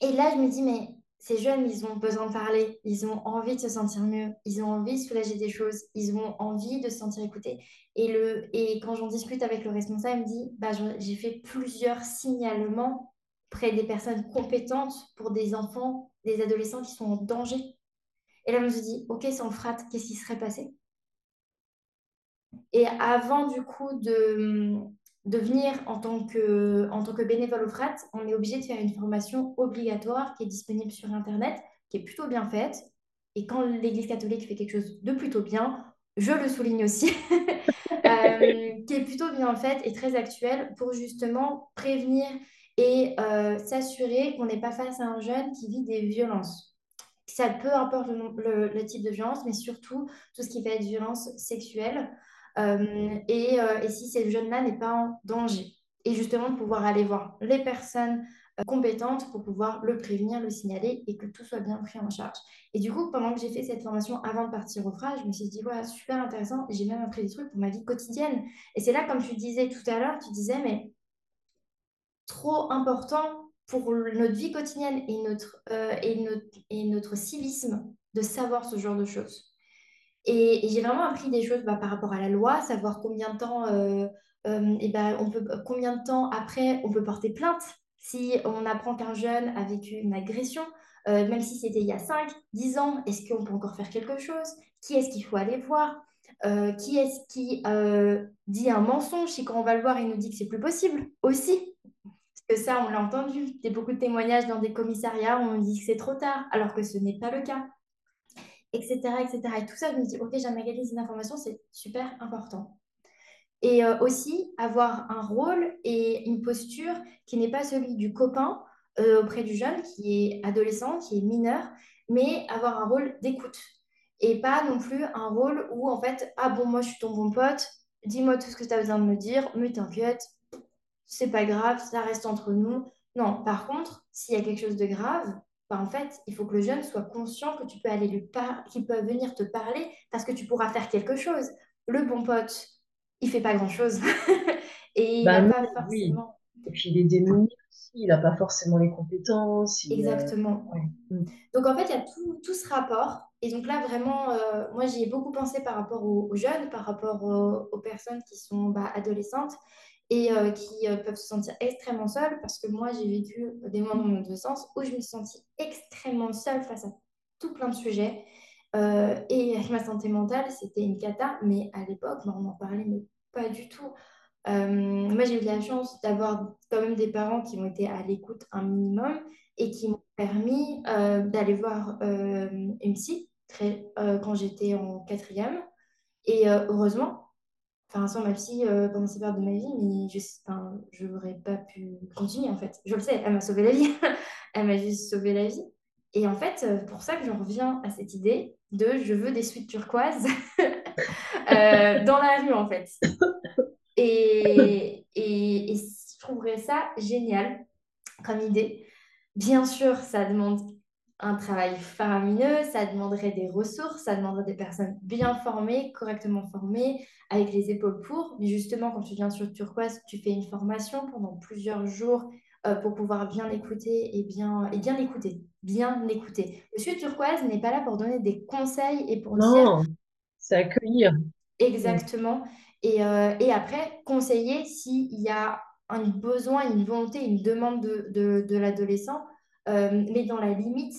et là, je me dis, mais ces jeunes, ils ont besoin de parler, ils ont envie de se sentir mieux, ils ont envie de soulager des choses, ils ont envie de se sentir écoutés. Et, le, et quand j'en discute avec le responsable, il me dit, bah, j'ai fait plusieurs signalements près des personnes compétentes pour des enfants, des adolescents qui sont en danger. Et là, je me suis dit, ok, sans frat, qu'est-ce qui serait passé? Et avant, du coup, de, de venir en tant, que, en tant que bénévole au FRAT, on est obligé de faire une formation obligatoire qui est disponible sur Internet, qui est plutôt bien faite. Et quand l'Église catholique fait quelque chose de plutôt bien, je le souligne aussi, euh, qui est plutôt bien faite et très actuelle pour justement prévenir et euh, s'assurer qu'on n'est pas face à un jeune qui vit des violences. Ça peu importe le, le type de violence, mais surtout tout ce qui va être violence sexuelle. Euh, et, euh, et, si ce jeune-là n'est pas en danger. Et justement, pouvoir aller voir les personnes compétentes pour pouvoir le prévenir, le signaler et que tout soit bien pris en charge. Et du coup, pendant que j'ai fait cette formation avant de partir au FRA, je me suis dit, voilà, super intéressant. J'ai même appris des trucs pour ma vie quotidienne. Et c'est là, comme tu disais tout à l'heure, tu disais, mais trop important pour notre vie quotidienne et notre, et notre, et notre civisme de savoir ce genre de choses. Et, j'ai vraiment appris des choses bah, par rapport à la loi, savoir combien de temps, euh, euh, et ben, on peut, combien de temps après on peut porter plainte si on apprend qu'un jeune a vécu une agression, euh, même si c'était il y a 5, 10 ans, est-ce qu'on peut encore faire quelque chose? Qui est-ce qu'il faut aller voir? Qui est-ce qui dit un mensonge? Si quand on va le voir, il nous dit que c'est plus possible aussi que ça, on l'a entendu. Il y a beaucoup de témoignages dans des commissariats où on dit que c'est trop tard, alors que ce n'est pas le cas etc., etc. Et tout ça, je me dis, ok, j'amagalise une information, c'est super important. Et euh, aussi avoir un rôle et une posture qui n'est pas celui du copain euh, auprès du jeune, qui est adolescent, qui est mineur, mais avoir un rôle d'écoute. Et pas non plus un rôle où, en fait, ah bon, moi, je suis ton bon pote, dis-moi tout ce que tu as besoin de me dire, mais t'inquiète, c'est pas grave, ça reste entre nous. Non, par contre, s'il y a quelque chose de grave, bah, en fait, il faut que le jeune soit conscient que tu peux aller lui parler, qu'il peut venir te parler parce que tu pourras faire quelque chose. Le bon pote, il fait pas grand-chose. et il n'a bah pas forcément... Et puis il est démuni aussi, il n'a pas forcément les compétences. Exactement. Mm. Donc en fait, il y a tout, tout, ce rapport. Et donc là, vraiment, euh, moi, j'y ai beaucoup pensé par rapport aux, jeunes, par rapport aux, personnes qui sont bah, adolescentes et euh, qui euh, peuvent se sentir extrêmement seuls parce que moi, j'ai vécu des moments dans deux sens où je me suis sentie extrêmement seule face à tout plein de sujets. Euh, et ma santé mentale, c'était une cata, mais à l'époque, on en parlait, mais pas du tout. moi, j'ai eu la chance d'avoir quand même des parents qui ont été à l'écoute un minimum et qui m'ont permis d'aller voir une psy quand j'étais en quatrième. Et heureusement, enfin, sans ma psy euh, pendant ces périodes de ma vie, mais je n'aurais pas pu continuer en fait. Je le sais, elle m'a sauvé la vie. elle m'a juste sauvé la vie. Et en fait, euh, pour ça que j'en reviens à cette idée de je veux des suites turquoises euh, dans la rue en fait. Et, et, et je trouverais ça génial comme idée. Bien sûr, ça demande un travail faramineux, ça demanderait des ressources, ça demanderait des personnes bien formées, correctement formées, avec les épaules pour. Mais justement, quand tu viens sur Turquoise, tu fais une formation pendant plusieurs jours euh, pour pouvoir bien écouter et bien, et bien écouter, bien écouter. Monsieur Turquoise n'est pas là pour donner des conseils et pour dire Non, c'est accueillir. Exactement. Et, euh, et après, conseiller s'il y a un besoin, une volonté, une demande de, de, de l'adolescent, euh, mais dans la limite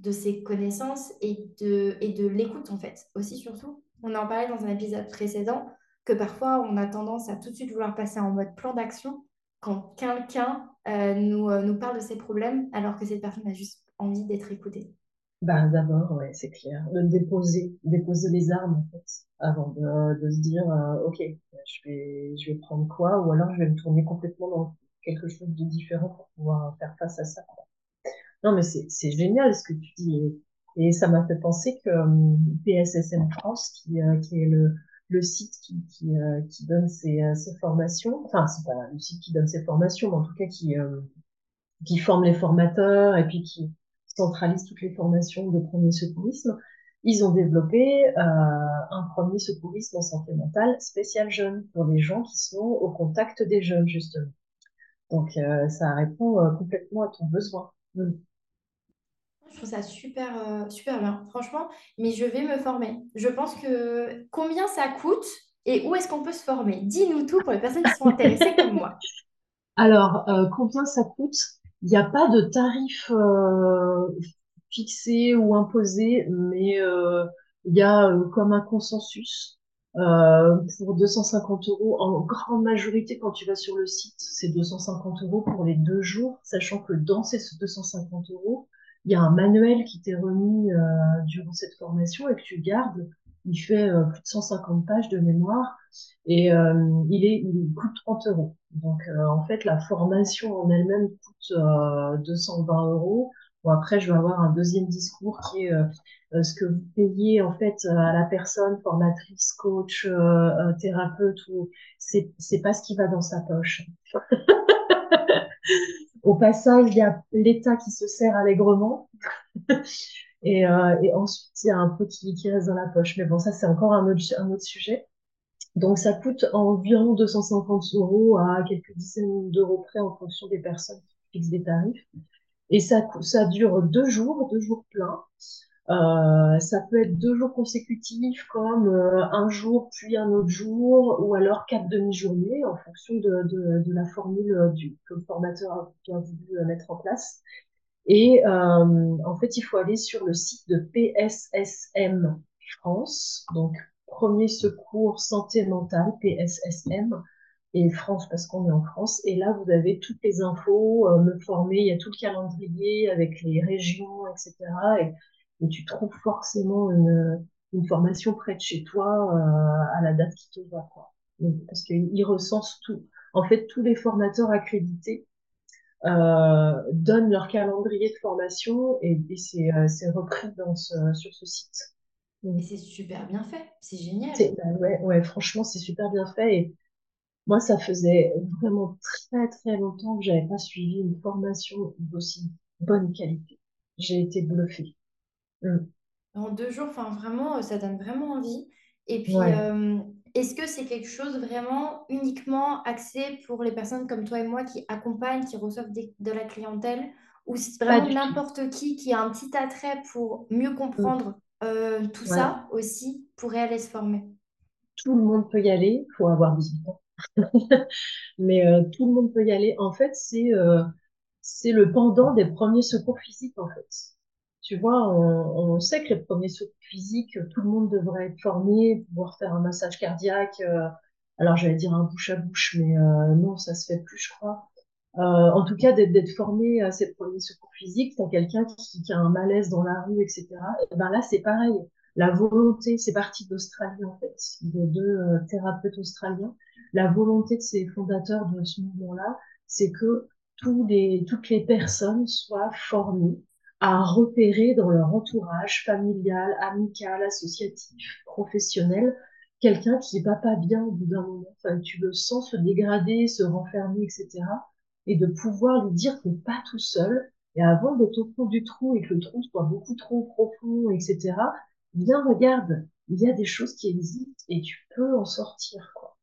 de ses connaissances et de, et de l'écoute, en fait. Aussi, surtout, on en parlait dans un épisode précédent, que parfois, on a tendance à tout de suite vouloir passer en mode plan d'action quand quelqu'un euh, nous, euh, nous parle de ses problèmes, alors que cette personne a juste envie d'être écoutée. Ben, d'abord, ouais, c'est clair. De déposer, déposer les armes, en fait, avant de, de se dire, euh, OK, je vais, je vais prendre quoi, ou alors je vais me tourner complètement dans quelque chose de différent pour pouvoir faire face à ça. Non, mais c'est, génial ce que tu dis. Et, ça m'a fait penser que euh, PSSM France, qui, euh, qui est le, le site qui, qui, euh, qui donne ces, euh, ces formations, enfin, c'est pas le site qui donne ces formations, mais en tout cas qui, euh, qui forme les formateurs et puis qui centralise toutes les formations de premier secourisme, ils ont développé euh, un premier secourisme en santé mentale spécial jeune pour les gens qui sont au contact des jeunes, justement. Donc, euh, ça répond euh, complètement à ton besoin. Mm. Je trouve ça super, euh, super bien, franchement, mais je vais me former. Je pense que combien ça coûte et où est-ce qu'on peut se former? Dis-nous tout pour les personnes qui sont intéressées comme moi. Alors, euh, combien ça coûte? Il n'y a pas de tarif euh, fixé ou imposé, mais il y a comme un consensus. Pour 250 euros, en grande majorité, quand tu vas sur le site, c'est 250 euros pour les deux jours, sachant que dans ces 250 euros, il y a un manuel qui t'est remis euh, durant cette formation et que tu gardes. Il fait euh, plus de 150 pages de mémoire et euh, il est, il coûte 30 euros. Donc, en fait, la formation en elle-même coûte euh, 220 euros. Bon, après, je vais avoir un deuxième discours qui est ce que vous payez en fait à la personne, formatrice, coach, thérapeute, ou c'est pas ce qui va dans sa poche. Au passage, il y a l'État qui se sert allègrement. Et, euh, et ensuite, il y a un peu qui, reste dans la poche. Mais bon, ça, c'est encore un autre, sujet. Donc, ça coûte environ 250 euros à quelques dizaines d'euros près en fonction des personnes qui fixent des tarifs. Et ça dure deux jours, deux jours pleins. Euh, ça peut être deux jours consécutifs comme euh, un jour puis un autre jour ou alors quatre demi-journées en fonction de, la formule euh, que le formateur a bien voulu mettre en place. Et en fait, il faut aller sur le site de PSSM France, donc Premier Secours Santé Mentale, PSSM, et France parce qu'on est en France. Et là, vous avez toutes les infos, me former, il y a tout le calendrier avec les régions, etc. Et, et tu trouves forcément une, une formation près de chez toi euh, à la date qui te va, quoi. Donc, Parce qu'ils recensent tout. En fait, tous les formateurs accrédités euh, donnent leur calendrier de formation et, et c'est euh, c'est repris dans ce, sur ce site. Et Donc, c'est super bien fait, c'est génial. bah ouais, ouais, franchement, c'est super bien fait. Et moi, ça faisait vraiment très, très longtemps que j'avais pas suivi une formation d'aussi bonne qualité. J'ai été bluffée. Mm. En deux jours, enfin vraiment, ça donne vraiment envie. Et puis, Ouais, euh, est-ce que c'est quelque chose vraiment uniquement axé pour les personnes comme toi et moi qui accompagnent, qui reçoivent des- de la clientèle, ou c'est vraiment n'importe qui qui a un petit attrait pour mieux Mm. comprendre euh, tout Ouais, ça aussi pourrait aller se former? tout le monde peut y aller. Faut avoir 18 ans. Mais euh, tout le monde peut y aller. En fait, c'est c'est le pendant des premiers secours physiques, en fait. Tu vois, on, sait que les premiers secours physiques, tout le monde devrait être formé, pouvoir faire un massage cardiaque. euh, alors, j'allais dire un bouche à bouche, mais euh, non, ça se fait plus, je crois. Euh, en tout cas, d'être formé à ces premiers secours physiques, t'as quelqu'un qui, a un malaise dans la rue, etc. Et ben là, c'est pareil. La volonté, c'est parti d'Australie en fait, de deux thérapeutes australiens. La volonté de ces fondateurs de ce mouvement-là, c'est que toutes les personnes soient formées à repérer dans leur entourage familial, amical, associatif, professionnel, quelqu'un qui va pas bien au bout d'un moment. Enfin, tu le sens se dégrader, se renfermer, etc et de pouvoir lui dire que pas tout seul Et avant d'être au fond du trou et que le trou soit beaucoup trop profond, etc., viens, regarde, il y a des choses qui existent et tu peux en sortir, quoi.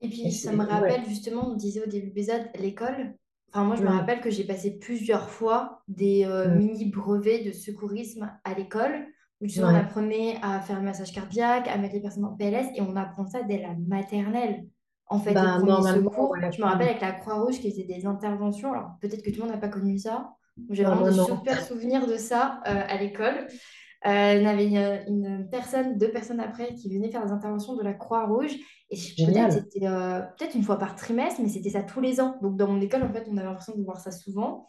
Et Et puis, ça me ouais, rappelle justement, on disait au début de l'épisode, l'école. Enfin, moi, je me rappelle que j'ai passé plusieurs fois des euh, mm, mini-brevets de secourisme à l'école, où justement on ouais. apprenait à faire le massage cardiaque, à mettre les personnes en PLS, et on apprend ça dès la maternelle. En fait, Bah, secours, ouais. je me rappelle avec la Croix-Rouge qui faisait des interventions. Alors, peut-être que tout le monde n'a pas connu ça. J'ai vraiment non. super souvenirs de ça euh, à l'école. Euh, il y avait une, une personne, deux personnes après qui venaient faire des interventions de la Croix-Rouge. Et je- peut-être c'était euh, peut-être une fois par trimestre, mais c'était ça tous les ans. Donc dans mon école, en fait, on avait l'impression de voir ça souvent.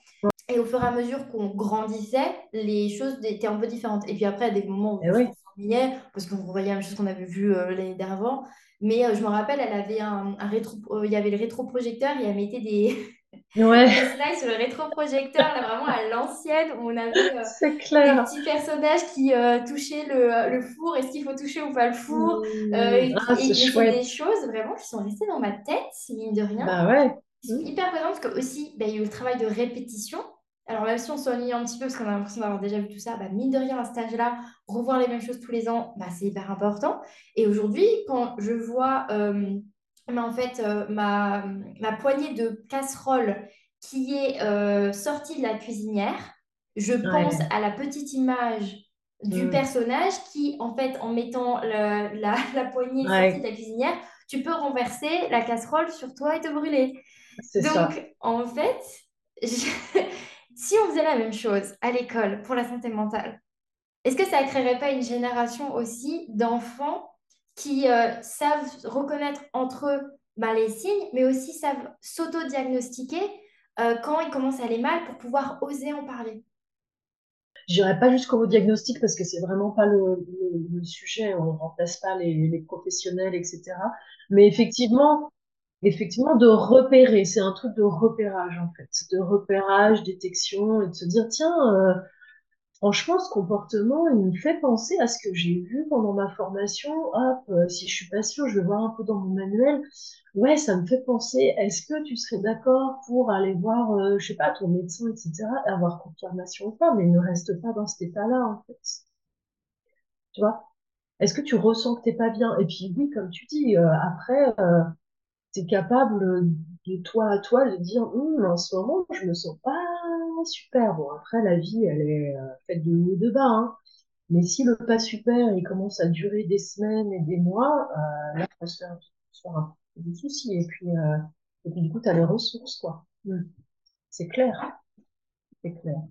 Et au fur et à mesure qu'on grandissait, les choses étaient un peu différentes. Et puis après, à des moments où Eh on oui. s'ennuyait, parce qu'on revoyait la même chose qu'on avait vu euh, l'année d'avant. Mais euh, je me rappelle, elle avait un, un rétro, euh, il y avait le rétroprojecteur et elle mettait des, Ouais, slides sur le rétroprojecteur, là, vraiment à l'ancienne, où on avait euh, c'est des clair. petits personnages qui euh, touchaient le, le four, est-ce qu'il faut toucher ou pas le four, euh, Mm, et, Ah, et- des choses vraiment qui sont restées dans ma tête, mine de rien, Bah ouais. qui sont Mm. hyper présentes, parce que aussi, bah, il y a eu le travail de répétition. Alors même si on s'ennuie un petit peu, parce qu'on a l'impression d'avoir déjà vu tout ça, bah, mine de rien, à cet âge-là, revoir les mêmes choses tous les ans, bah, c'est hyper important. Et aujourd'hui, quand je vois... mais en fait, euh, ma, ma poignée de casserole qui est euh, sorti de la cuisinière, je pense Ouais. à la petite image du Mm. personnage qui, en fait, en mettant le- la, la poignée sortie de la cuisinière, tu peux renverser la casserole sur toi et te brûler. ça. Donc, en fait, je- si on faisait la même chose à l'école pour la santé mentale, est-ce que ça ne créerait pas une génération aussi d'enfants qui euh, savent reconnaître entre eux ben, les signes, mais aussi savent s'auto-diagnostiquer euh, quand ils commencent à aller mal pour pouvoir oser en parler? J'irai pas jusqu'au diagnostic parce que c'est vraiment pas le, sujet. On remplace pas les, les professionnels, etc. Mais effectivement, effectivement, de repérer, c'est un truc de repérage en fait, de repérage, détection et de se dire tiens, euh, franchement, ce comportement, il me fait penser à ce que j'ai vu pendant ma formation. Hop, euh, si je suis pas sûre, je vais voir un peu dans mon manuel. Ouais, ça me fait penser. Est-ce que tu serais d'accord pour aller voir, euh, je sais pas, ton médecin, etc. et avoir confirmation ou pas, mais ne reste pas dans cet état-là en fait. Tu vois? Est-ce que tu ressens que t'es pas bien? Et puis oui, comme tu dis, euh, après, euh, t'es capable de toi à toi de dire, Hum, en ce moment, je me sens pas super. Bon, après, la vie, elle est euh, faite de hauts et de bas, hein. Mais si le pas super, il commence à durer des semaines et des mois, euh, là, se faire, se faire un peu de soucis. Et puis, euh, et puis, du coup, t'as les ressources, quoi. Hum. C'est clair, c'est clair.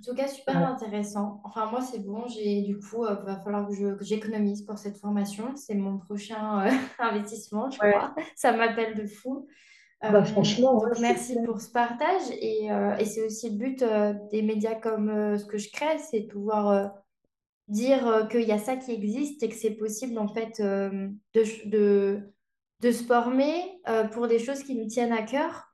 En tout cas, super intéressant. Enfin, moi, c'est bon. J'ai du coup, il va falloir que je- que j'économise pour cette formation. C'est mon prochain euh, investissement, je ouais. crois. Ça m'appelle de fou. Bah, Euh, franchement, donc merci pour ce partage et, euh, et c'est aussi le but euh, des médias comme euh, ce que je crée, c'est de pouvoir euh, dire euh, qu'il y a ça qui existe et que c'est possible en fait euh, de, de, de se former euh, pour des choses qui nous tiennent à cœur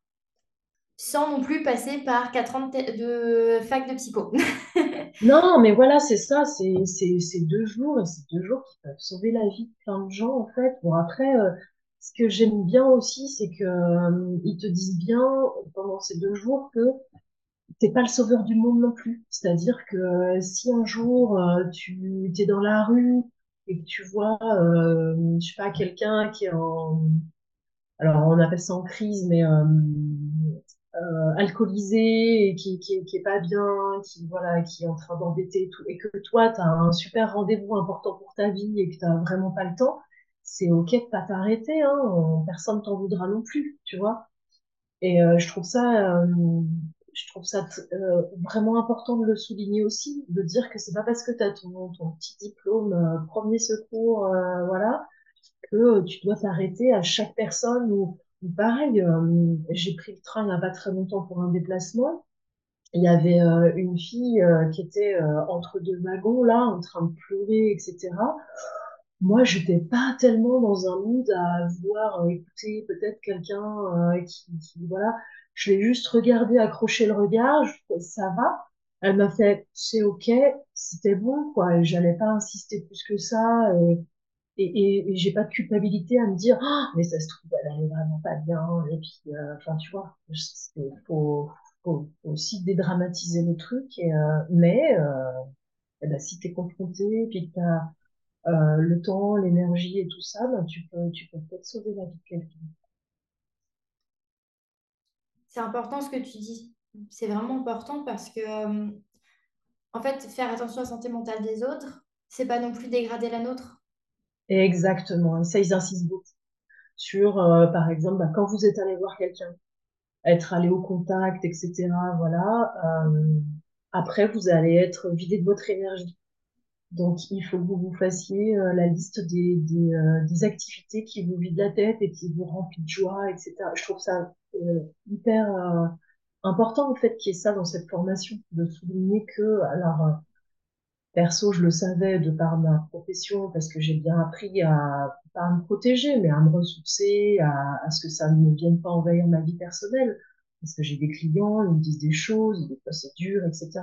sans non plus passer par 4 ans de, fac de psycho. Non, mais voilà, c'est ça, c'est deux jours et c'est deux jours qui peuvent sauver la vie de plein de gens en fait. Bon après, euh, ce que j'aime bien aussi, c'est que euh, te disent bien pendant ces deux jours que t'es pas le sauveur du monde non plus. C'est-à-dire que euh, si un jour tu es dans la rue et que tu vois, je sais pas, quelqu'un qui est en alors on appelle ça en crise, mais euh, alcoolisé et qui, qui, qui est pas bien, qui voilà, qui est en train d'embêter et tout, et que toi tu as un super rendez-vous important pour ta vie et que tu vraiment pas le temps, c'est ok de pas t'arrêter, hein, on- personne t'en voudra non plus, tu vois. Et euh, je trouve ça, euh, je trouve ça euh, vraiment important de le souligner aussi, de dire que c'est pas parce que tu as ton, ton petit diplôme euh, premier secours, euh, voilà, que tu dois t'arrêter à chaque personne ou pareil, euh, j'ai pris le train il n'y a pas très longtemps pour un déplacement. Il y avait euh, une fille euh, qui était entre deux wagons là, en train de pleurer, etc. Moi, j'étais pas tellement dans un mood à vouloir écouter peut-être quelqu'un qui, qui, voilà. Je l'ai juste regardé, accroché le regard, je, ça va. Elle m'a fait, c'est ok, c'était bon, quoi. J'allais pas insister plus que ça. Et, j'ai pas de culpabilité à me dire ah, mais ça se trouve elle est vraiment pas bien. Et puis euh, enfin tu vois il faut, aussi dédramatiser le truc et, euh, mais euh, eh ben, si tu es confronté puis que tu as euh, le temps l'énergie et tout ça ben, tu peux tu peux peut-être sauver la vie de quelqu'un. C'est important ce que tu dis. C'est vraiment important parce que en fait faire attention à la santé mentale des autres c'est pas non plus dégrader la nôtre Exactement. Et ça, ils insistent beaucoup sur, euh, par exemple, bah, quand vous êtes allé voir quelqu'un, être allé au contact, etc. Voilà. Euh, après, vous allez être vidé de votre énergie. Donc, il faut que vous vous fassiez euh, la liste des, des, euh, des, activités qui vous vident la tête et qui vous remplissent de joie, etc. Je trouve ça euh, hyper important, en fait, qu'il y ait ça dans cette formation, de souligner que, alors, Perso, je le savais de par ma profession parce que j'ai bien appris à pas à me protéger, mais à me ressourcer, à, à ce que ça ne vienne pas envahir ma vie personnelle. Parce que j'ai des clients, ils me disent des choses, des dur, etc.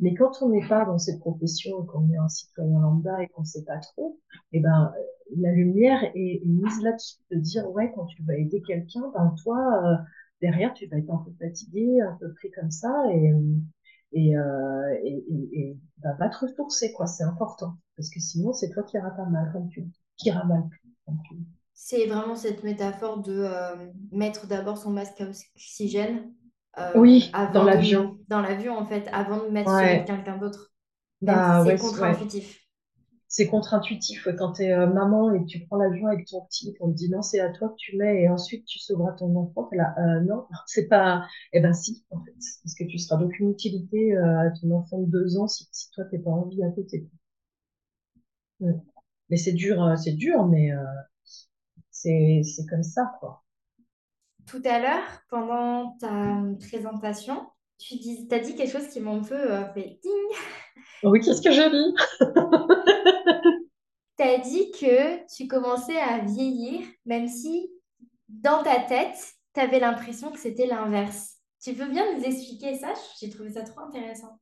Mais quand on n'est pas dans cette profession, qu'on est un citoyen lambda et qu'on sait pas trop, eh ben, la lumière est, mise là-dessus de dire, ouais, quand tu vas aider quelqu'un, ben, toi, euh, derrière, tu vas être un peu fatigué, un peu pris comme ça et, et, euh, et, et, et bah, va te ressourcer, quoi. C'est important. Parce que sinon, c'est toi qui iras pas mal, comme tu qui iras mal. C'est vraiment cette métaphore de euh, mettre d'abord son masque à oxygène. Euh, oui, dans l'avion. Dans l'avion, en fait, avant de mettre sur quelqu'un d'autre. Bah, c'est contre-intuitif c'est contre-intuitif. Quand tu es euh, maman et que tu prends l'avion avec ton petit, on te dit non, c'est à toi que tu mets et ensuite tu sauveras ton enfant. Là, euh, non, c'est pas. Eh ben si, en fait, parce que tu seras d'aucune utilité euh, à ton enfant de deux ans si, si toi t'es pas envie à côté. Mais c'est dur, c'est dur, mais c'est c'est comme ça, quoi. Tout à l'heure, pendant ta présentation, tu dis, as dit quelque chose qui m'a un peu fait ding. Oui, qu'est-ce que j'ai dit? Tu as dit que tu commençais à vieillir, même si dans ta tête, tu avais l'impression que c'était l'inverse. Tu peux bien nous expliquer ça? J'ai trouvé ça trop intéressant.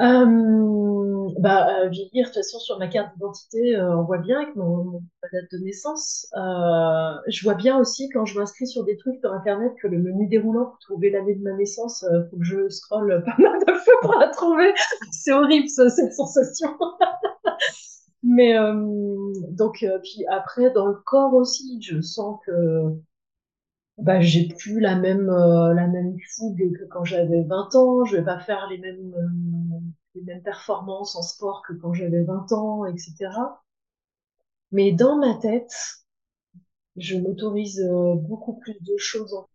Euh, bah, euh, vieillir, de toute façon, sur ma carte d'identité, euh, on voit bien avec mon, ma date de naissance. Je vois bien aussi quand je m'inscris sur des trucs sur Internet que le menu déroulant pour trouver l'année de ma naissance, euh, faut que je scrolle pas mal de fois pour la trouver. C'est horrible, ça, cette sensation. Mais donc, puis après, dans le corps aussi, je sens que bah, j'ai plus la même euh, la même fougue que quand j'avais 20 ans, je vais pas faire les mêmes euh, les mêmes performances en sport que quand j'avais 20 ans, etc. Mais dans ma tête, je m'autorise euh, beaucoup plus de choses en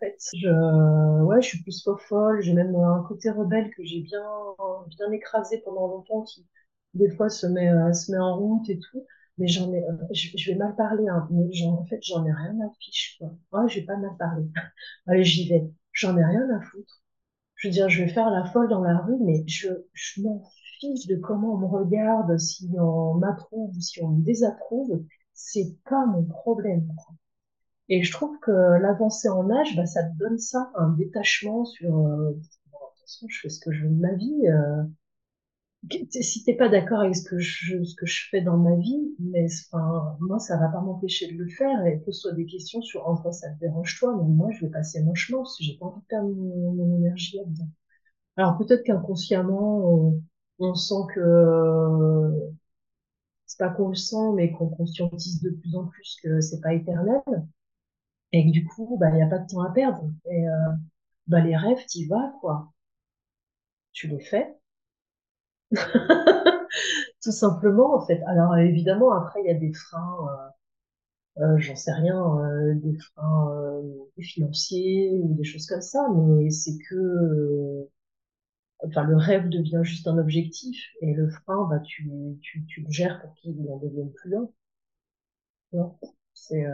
fait. Je ouais, je suis plus folle, j'ai même un côté rebelle que j'ai bien bien écrasé pendant longtemps des fois se met se met en route et tout mais j'en ai, euh, je, vais mal parler, hein, mais en fait, j'en ai rien à fiche, quoi. Oh, je vais pas mal parler. Allez, j'y vais. J'en ai rien à foutre. Je veux dire, je vais faire la folle dans la rue, mais je, je m'en fiche de comment on me regarde, si on m'approuve ou si on me désapprouve. C'est pas mon problème, Et je trouve que l'avancée en âge, bah, ça te donne ça, un détachement sur, euh, de je fais ce que je veux de ma vie, euh, si t'es pas d'accord avec ce que je ce que je fais dans ma vie, mais enfin moi ça va pas m'empêcher de le faire et soit des questions sur en quoi ça te dérange toi, mais moi je vais passer mon chemin parce que j'ai pas envie de perdre mon, énergie là-dedans. Alors peut-être qu'inconsciemment on, sent que c'est pas qu'on le sent, mais qu'on conscientise de plus en plus que c'est pas éternel et que du coup bah il y a pas de temps à perdre et euh, bah les rêves t'y vas quoi, tu les fais Tout simplement, en fait. Alors, évidemment, après, il y a des freins, euh, euh, j'en sais rien, euh, des freins euh, financiers ou des choses comme ça, mais c'est que, euh, enfin, le rêve devient juste un objectif et le frein, bah, tu, tu, tu le gères pour qu'il en devienne plus long. C'est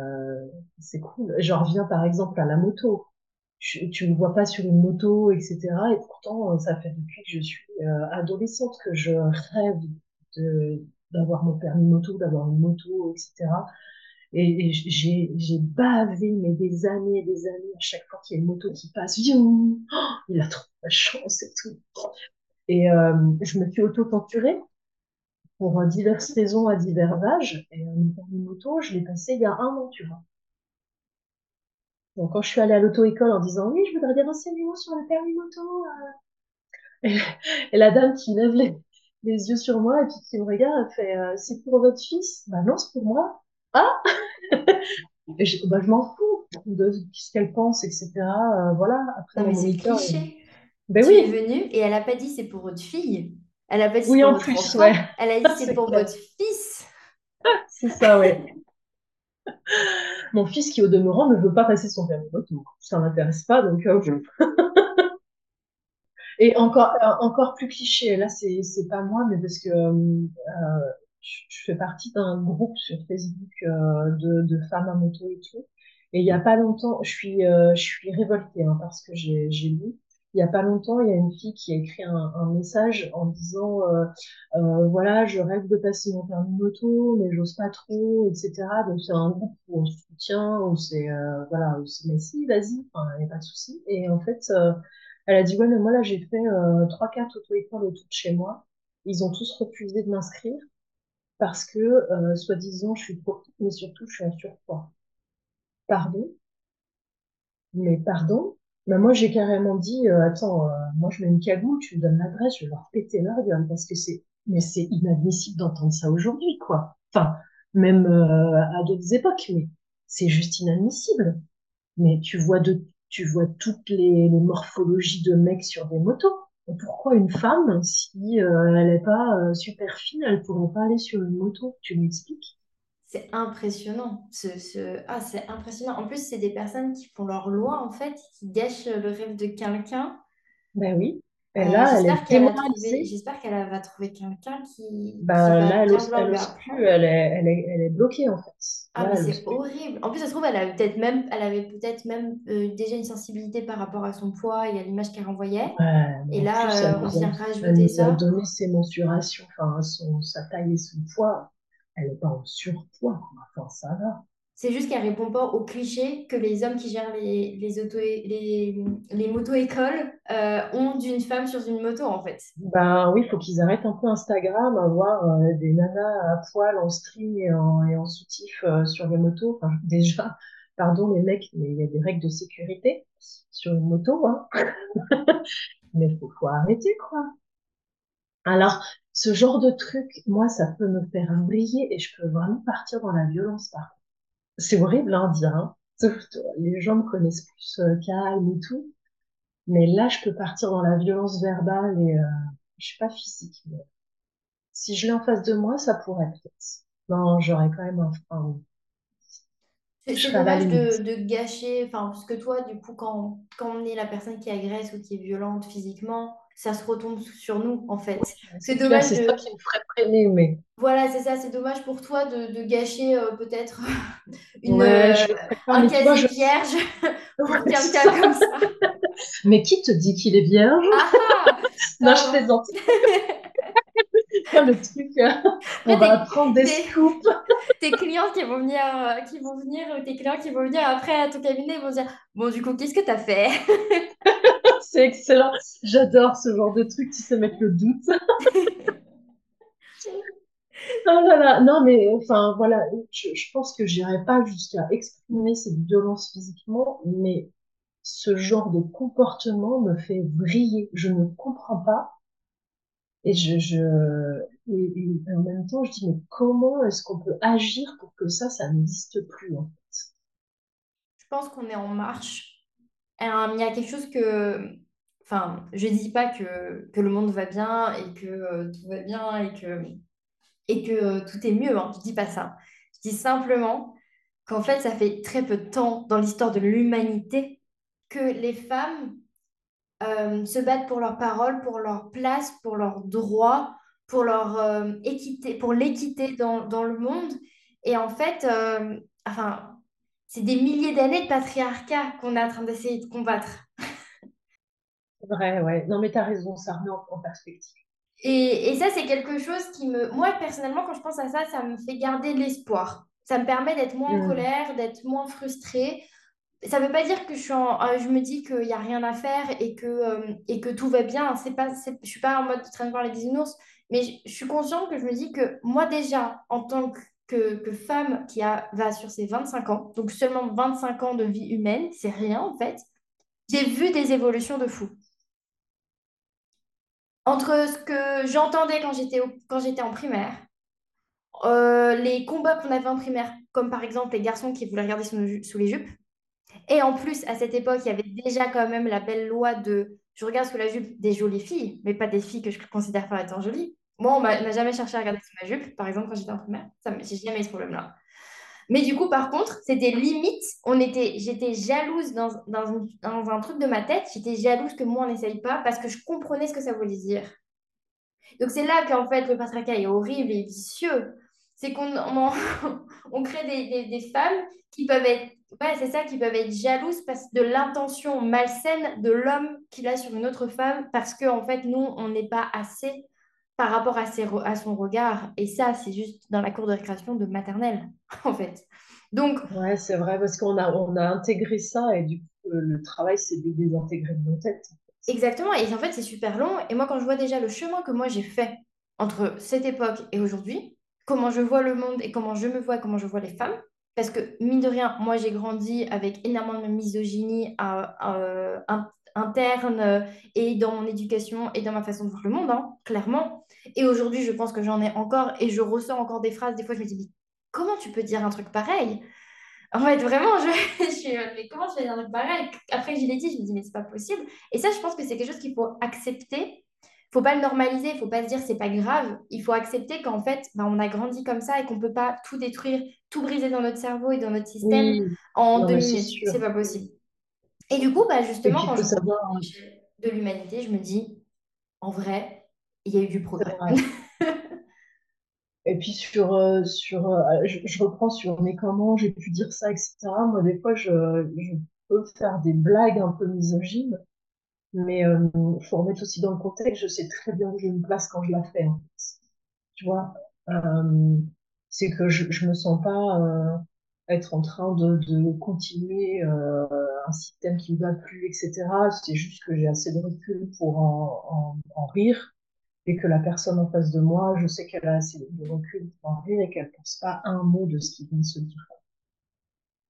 c'est cool. J'en reviens par exemple à la moto tu me vois pas sur une moto, etc. Et pourtant, euh, ça fait depuis que je suis euh, adolescente que je rêve d'avoir mon permis moto, d'avoir une moto, etc. Et, j'ai bavé mais des années, des années à chaque fois qu'il y a une moto qui passe, oh, il a trop de chance et tout. Et euh, je me suis auto-torturée pour diverses raisons à divers âges. Et mon permis moto, je l'ai passé il y a un an, tu vois. Donc, quand je suis allée à l'auto-école en disant oui, je voudrais des renseignements sur le permis moto, et, la dame qui lève les, les, yeux sur moi et puis qui me regarde, elle fait euh, c'est pour votre fils? Bah non, c'est pour moi. Ah et je, bah, je m'en fous de ce qu'elle pense, etc. Euh, voilà. Après, non, mais c'est cliché. Ben tu oui. es venue et elle a pas dit c'est pour votre fille. Elle a pas dit oui, pour en votre plus, enfant. ouais. Elle a dit c'est pour votre fils. c'est ça, ouais. Mon fils, qui au demeurant ne veut pas passer son permis moto. Ça m'intéresse pas, donc euh, Et encore, euh, encore plus cliché, là, c'est, c'est pas moi, mais parce que euh, je, fais partie d'un groupe sur Facebook de, de femmes à moto et tout. Et il y a pas longtemps, je suis, euh, je suis révoltée hein, parce que j'ai, j'ai lu. Il y a pas longtemps, il y a une fille qui a écrit un, message en disant euh, euh, voilà, je rêve de passer mon permis moto, mais j'ose pas trop, etc. Donc c'est un groupe où on se soutient, où c'est euh, voilà, où c'est mais si, vas-y, enfin, il n'y a pas de souci. Et en fait, elle a dit, ouais, mais moi, là, j'ai fait trois, quatre auto-écoles autour de chez moi. Ils ont tous refusé de m'inscrire parce que, euh, soi-disant, je suis trop mais surtout, je suis un surpoids. Pardon? Mais pardon? Mais moi, j'ai carrément dit, euh, attends, euh, moi, je mets une cagoule, tu me donnes l'adresse, je vais leur péter leur gueule parce que c'est, mais c'est inadmissible d'entendre ça aujourd'hui, quoi. Enfin, même euh, à d'autres époques, mais c'est juste inadmissible. Mais tu vois de tu vois toutes les, morphologies de mecs sur des motos. pourquoi une femme, si elle n'est pas super fine, elle pourrait pas aller sur une moto? Tu m'expliques? C'est impressionnant. Ce, Ah, c'est impressionnant. En plus, c'est des personnes qui font leur loi, en fait, qui gâchent le rêve de quelqu'un. Ben oui. Et euh, là, elle est démoralisée. J'espère qu'elle va trouver quelqu'un qui, ben, là, elle n'ose plus. Elle est, elle, est, elle est bloquée, en fait. Ah, mais c'est horrible. En plus, ça se trouve, elle avait peut-être même, elle avait peut-être même euh, déjà une sensibilité par rapport à son poids et à l'image qu'elle renvoyait. et là, euh, on vient rajouter ça. Elle a donné ses mensurations, enfin, son, sa taille et son poids. Elle n'est pas en surpoids, Enfin, ça va. C'est juste qu'elle répond pas au cliché que les hommes qui gèrent les, les, auto, les, les moto-écoles euh, ont d'une femme sur une moto, en fait. Ben oui, il faut qu'ils arrêtent un peu Instagram à voir euh, des nanas à poil en string et en, et en soutif euh, sur les motos. Enfin, déjà, pardon les mecs, mais il y a des règles de sécurité sur une moto. Hein. mais il faut, faut arrêter, quoi. Alors, ce genre de truc, moi, ça peut me faire briller et je peux vraiment partir dans la violence, par c'est horrible à hein, dire, hein. les gens me connaissent plus euh, calme et tout. Mais là, je peux partir dans la violence verbale et euh, je suis pas physique. Mais si je l'ai en face de moi, ça pourrait peut-être. Non, j'aurais quand même un frein. C'est dommage de, de, gâcher, enfin, parce que toi, du coup, quand, quand on est la personne qui agresse ou qui est violente physiquement, ça se retombe sur nous, en fait. c'est dommage. C'est ça qui me ferait mais. Voilà, c'est ça, c'est dommage pour toi de, de gâcher euh, peut-être une, euh, un casier vierge pour quelqu'un comme ça. Mais qui te dit qu'il est vierge? Ah Non, je plaisante. le truc, euh, on va prendre des scoops. Tes clients qui vont venir, qui vont venir, tes clients qui vont venir après à ton cabinet vont dire Bon, du coup, qu'est-ce que tu as fait? C'est excellent. J'adore ce genre de truc, tu sais mettre le doute. oh là là, non mais enfin voilà, je, je pense que j'irai pas jusqu'à exprimer cette violence physiquement, mais ce genre de comportement me fait vriller. Je ne comprends pas. Et je, je et, en même temps, je dis mais comment est-ce qu'on peut agir pour que ça, ça n'existe plus en fait? Je pense qu'on est en marche. il y a quelque chose que enfin, je dis pas que, que, le monde va bien et que euh, tout va bien et que, et que euh, tout est mieux. Hein. Je dis pas ça. Je dis simplement qu'en fait, ça fait très peu de temps dans l'histoire de l'humanité que les femmes euh, se battent pour leurs paroles, pour leur place, pour leurs droits, pour leur équité, pour l'équité dans, dans, le monde. Et en fait, enfin, c'est des milliers d'années de patriarcat qu'on est en train d'essayer de combattre. vrai, ouais. Non, mais tu as raison, ça remet en, perspective. Et, et ça, c'est quelque chose qui me... Moi, personnellement, quand je pense à ça, ça me fait garder l'espoir. Ça me permet d'être moins en mm. colère, d'être moins frustrée. Ça veut pas dire que je euh, me dis qu'il y a rien à faire et que, euh, tout va bien. Je suis pas en mode train de voir les bisounours, mais je, suis consciente que je me dis que moi déjà, en tant que, femme qui va sur ses 25 ans, donc seulement 25 ans de vie humaine, c'est rien en fait, j'ai vu des évolutions de fou. Entre ce que j'entendais quand j'étais en primaire, euh, les combats qu'on avait en primaire, comme par exemple les garçons qui voulaient regarder sous les jupes, Et en plus, à cette époque, il y avait déjà quand même la belle loi de je regarde sous la jupe des jolies filles, mais pas des filles que je considère pas étant jolies. Moi, on n'a jamais cherché à regarder sous ma jupe, par exemple, quand j'étais en primaire. Ça, j'ai jamais eu ce problème-là. Mais du coup, par contre, c'était limite. On était, j'étais jalouse dans, dans, un truc de ma tête. J'étais jalouse que moi, on n'essaye pas parce que je comprenais ce que ça voulait dire. Donc c'est là qu'en fait le patriarcat est horrible et vicieux. C'est qu'on on, crée des- des femmes qui peuvent être, ouais, c'est ça, qui peuvent être jalouses parce de l'intention malsaine de l'homme qu'il a sur une autre femme parce qu'en en fait nous on n'est pas assez par rapport à, ses à son regard. Et ça c'est juste dans la cour de récréation de maternelle en fait. Donc Ouais, c'est vrai, parce qu'on a, on a intégré ça et du coup, le, travail, c'est de désintégrer de nos têtes. Exactement, et en fait c'est super long. Et moi quand je vois déjà le chemin que moi j'ai fait entre cette époque et aujourd'hui, comment je vois le monde et comment je me vois, comment je vois les femmes, parce que mine de rien, moi j'ai grandi avec énormément de misogynie euh, euh, in- interne euh, et dans mon éducation et dans ma façon de voir le monde, hein, clairement. Et aujourd'hui je pense que j'en ai encore et je ressens encore des phrases, des fois je me dis, comment tu peux dire un truc pareil? En fait, vraiment, je, je suis, mais comment tu fais un truc pareil? Après, je l'ai dit, je me dis, mais c'est pas possible. Et ça, je pense que c'est quelque chose qu'il faut accepter. Faut pas le normaliser, faut pas se dire c'est pas grave. Il faut accepter qu'en fait, bah, on a grandi comme ça et qu'on peut pas tout détruire, tout briser dans notre cerveau et dans notre système Oui, en non, deux minutes. C'est pas possible. Et du coup, bah, justement, il quand je savoir, l'échelle de l'humanité, je me dis, en vrai, il y a eu du progrès. Et puis, sur, euh, sur, euh, je, je reprends sur mais comment j'ai pu dire ça, etc. Moi, des fois, je, je peux faire des blagues un peu misogynes, mais il faut remettre aussi dans le contexte. Je sais très bien où je me place quand je la fais. en fait. Tu vois, Euh, c'est que je, je me sens pas euh, être en train de, de continuer euh, un système qui ne va plus, etc. C'est juste que j'ai assez de recul pour en, en, en rire et que la personne en face de moi, je sais qu'elle a assez de recul pour en rire et qu'elle pense pas un mot de ce qui vient de se dire.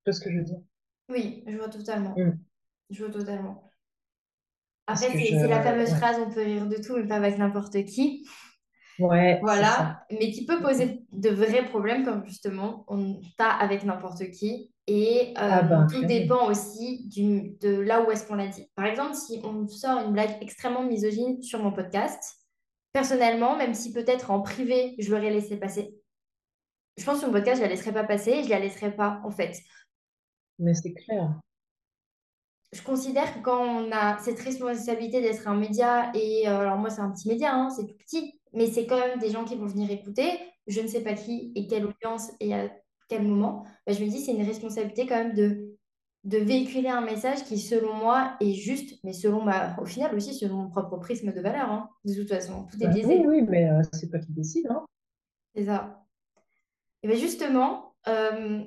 Tu vois ce que je veux dire? Oui, je vois totalement. Mm. Je vois totalement. Après, c'est je, la fameuse phrase, on peut rire de tout, mais pas avec n'importe qui. ouais. Voilà, mais qui peut poser de vrais problèmes, comme justement, on pas avec n'importe qui. Et Ah euh, ben, tout dépend aussi du, de là où est-ce qu'on l'a dit. Par exemple, si on sort une blague extrêmement misogyne sur mon podcast, personnellement, même si peut-être en privé, je l'aurais laissé passer, je pense que sur mon podcast, je la laisserai pas passer, je la laisserai pas, en fait. Mais c'est clair. Je considère que quand on a cette responsabilité d'être un média, et euh, alors moi c'est un petit média, hein, c'est tout petit, mais c'est quand même des gens qui vont venir écouter, je ne sais pas qui et quelle audience et à quel moment, bah, je me dis c'est une responsabilité quand même de, de véhiculer un message qui selon moi est juste, mais selon ma, au final aussi selon mon propre prisme de valeur, hein. De toute façon, tout est Bah oui, biaisé, oui, mais euh, c'est toi qui décides, hein. c'est ça. Et bien justement, euh,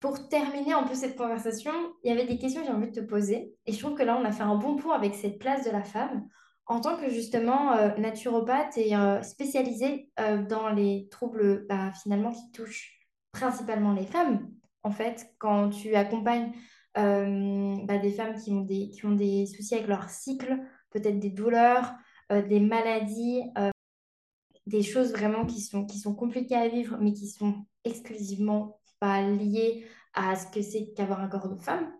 Pour terminer un peu cette conversation, il y avait des questions que j'ai envie de te poser. Et je trouve que là, on a fait un bon point avec cette place de la femme. En tant que justement euh, naturopathe et euh, spécialisée euh, dans les troubles bah, finalement qui touchent principalement les femmes, en fait, quand tu accompagnes bah, des femmes qui ont des, qui ont des soucis avec leur cycle, peut-être des douleurs, des maladies, des choses vraiment qui sont, qui sont compliquées à vivre, mais qui sont exclusivement pas liées à ce que c'est qu'avoir un corps de femme.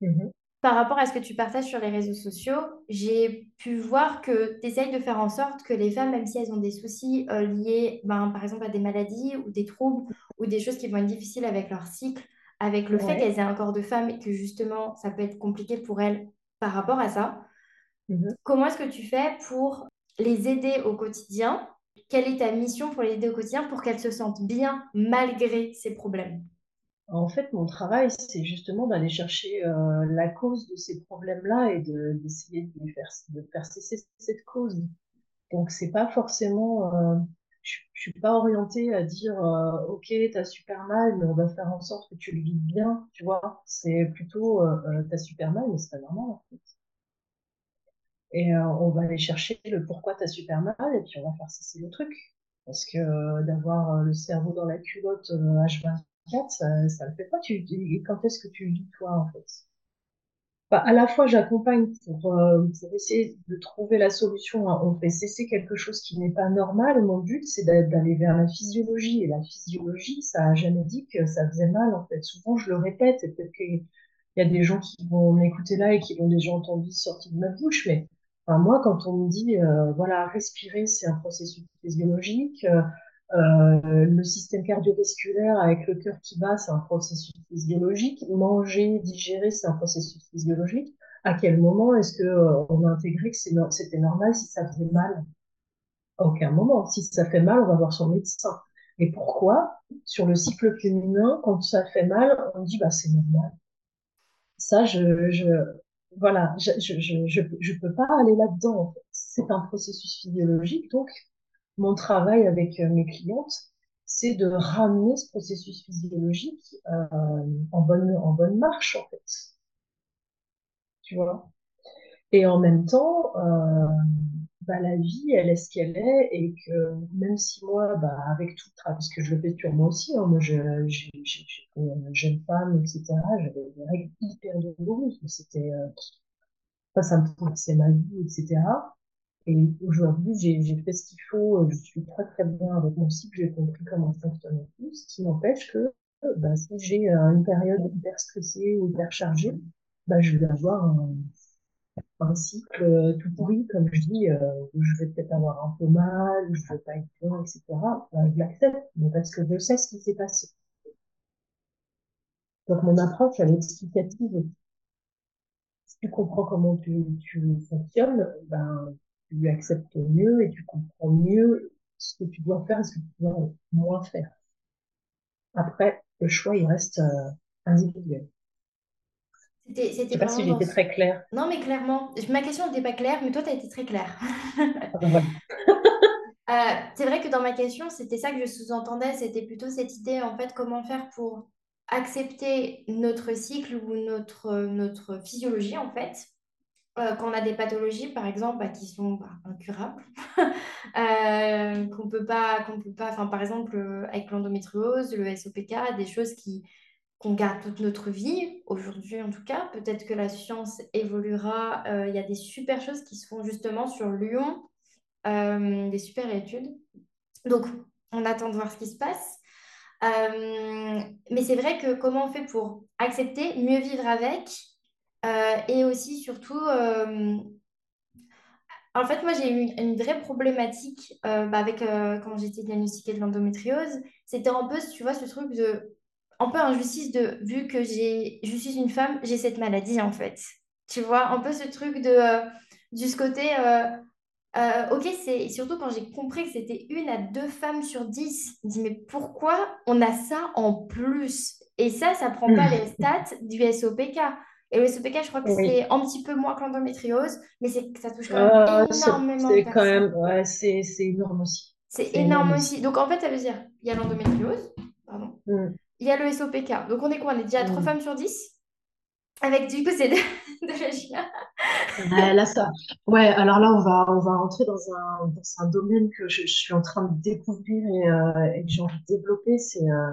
Mhm. Par rapport à ce que tu partages sur les réseaux sociaux, j'ai pu voir que tu essayes de faire en sorte que les femmes, même si elles ont des soucis euh, liés, ben, par exemple, à des maladies ou des troubles ou des choses qui vont être difficiles avec leur cycle, avec le fait qu'elles aient un corps de femme et que justement, ça peut être compliqué pour elles par rapport à ça, Mhm. comment est-ce que tu fais pour les aider au quotidien? Quelle est ta mission pour les aider au quotidien pour qu'elles se sentent bien malgré ces problèmes? En fait, mon travail, c'est justement d'aller chercher euh, la cause de ces problèmes-là et de, d'essayer de faire, de cesser cette cause. Donc, c'est pas forcément. euh, je, je suis pas orientée à dire, euh, OK, t'as super mal, mais on va faire en sorte que tu le vives bien, tu vois. C'est plutôt, euh, t'as super mal, mais c'est pas normal, en fait. Et euh, on va aller chercher le pourquoi t'as super mal, et puis on va faire cesser le truc. Parce que euh, d'avoir euh, le cerveau dans la culotte euh, H24, ça, ça le fait pas. Tu, et quand est-ce que tu le vis, toi, en fait? Enfin, à la fois, j'accompagne pour, essayer de trouver la solution. hein. On fait cesser quelque chose qui n'est pas normal. Mon but, c'est d'a- d'aller vers la physiologie. Et la physiologie, ça a jamais dit que ça faisait mal, en fait. Souvent, je le répète, peut-être qu'il y a des gens qui vont m'écouter là et qui l'ont déjà entendu sortir de ma bouche. Mais enfin, moi, quand on me dit, euh, voilà, respirer, c'est un processus physiologique. euh, euh, le système cardiovasculaire avec le cœur qui bat, c'est un processus physiologique. Manger, digérer, c'est un processus physiologique. À quel moment est-ce que euh, a intégré que c'était normal si ça faisait mal? À aucun moment. Si ça fait mal, on va voir son médecin. Et pourquoi, sur le cycle féminin, quand ça fait mal, on dit bah c'est normal. Ça, je, je, voilà, je, je, je, je, je peux pas aller là-dedans. C'est un processus physiologique, donc mon travail avec euh, mes clientes, c'est de ramener ce processus physiologique euh, en bonne, en bonne marche, en fait. Tu vois? Et en même temps, euh, bah, la vie, elle est ce qu'elle est, et que même si moi, bah, avec tout le travail, parce que je le fais sur moi aussi, hein, moi, une jeune femme, etc., j'avais des règles hyper douloureuses, c'était, euh, ça, ça me pourrissait ma vie, etc. Et aujourd'hui, j'ai fait ce qu'il faut, euh, je suis très très bien avec mon cycle, j'ai compris comment fonctionne tout, ce qui n'empêche que bah, si j'ai euh, une période hyper stressée ou hyper chargée, bah, je vais avoir un, un cycle euh, tout pourri, comme je dis, euh, où je vais peut-être avoir un peu mal, où je vais pas être bien, etc. Je l'accepte, mais parce que je sais ce qui s'est passé. Donc mon approche, elle est explicative. Si tu comprends comment tu, tu fonctionnes, ben, tu acceptes mieux et tu comprends mieux ce que tu dois faire et ce que tu dois moins faire. Après, le choix, il reste euh, individuel. C'était, Je c'était sais pas si dans ce... très claire. Non, mais clairement, ma question n'était pas claire, mais toi, tu as été très claire. Ah voilà. Euh, c'est vrai que dans ma question, c'était ça que je sous-entendais, c'était plutôt cette idée, en fait, comment faire pour accepter notre cycle ou notre, notre physiologie, en fait. Euh, quand on a des pathologies, par exemple, bah, qui sont bah, incurables, euh, qu'on peut pas, qu'on peut pas, enfin, par exemple, avec l'endométriose, le SOPK, des choses qui, qu'on garde toute notre vie, aujourd'hui en tout cas. Peut-être que la science évoluera. Euh, Il y a des super choses qui se font justement sur Lyon, euh, des super études. Donc, on attend de voir ce qui se passe. Euh, mais c'est vrai que comment on fait pour accepter, mieux vivre avec, euh, et aussi surtout, euh, en fait, moi j'ai eu une, vraie problématique euh, bah, avec euh, quand j'étais diagnostiquée de l'endométriose. C'était un peu, tu vois, ce truc de, un peu injustice de, vu que j'ai, je suis une femme, j'ai cette maladie en fait. Tu vois, un peu ce truc de, euh, du ce côté. euh, euh, ok, c'est surtout quand j'ai compris que c'était une à deux femmes sur dix. Je me dis, mais pourquoi on a ça en plus? Et ça, ça prend pas les stats du SOPK. Et le SOPK, je crois que Oui. c'est un petit peu moins que l'endométriose, mais c'est, ça touche quand même Euh, énormément de c'est quand même, ouais, c'est c'est énorme aussi. C'est C'est énorme énorme aussi. aussi. Donc en fait, ça veut dire, il y a l'endométriose, pardon, Mm, il y a le SOPK. Donc on est quoi? On est déjà à 3 mm. femmes sur 10 avec du coup, c'est de, de la GIA. Ouais, là, ça. Ouais, alors là, on va, on va rentrer dans un, dans un domaine que je, je suis en train de découvrir et, euh, et que j'ai envie de développer. C'est euh,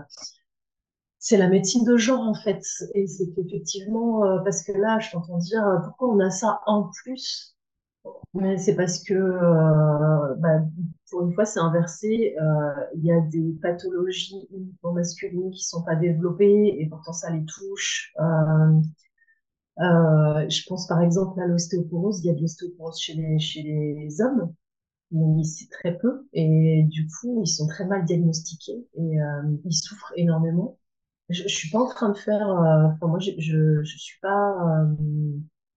c'est la médecine de genre, en fait. Et c'est qu'effectivement, euh, parce que là, je t'entends dire, pourquoi on a ça en plus? Mais c'est parce que, euh, bah, pour une fois, c'est inversé. Euh, Il y a des pathologies uniquement masculines qui sont pas développées et pourtant ça les touche. Euh, je pense par exemple à l'ostéoporose. Il y a de l'ostéoporose chez les, hommes, mais c'est très peu et du coup, ils sont très mal diagnostiqués et ils souffrent énormément. Je, je suis pas en train de faire, enfin moi je, je suis pas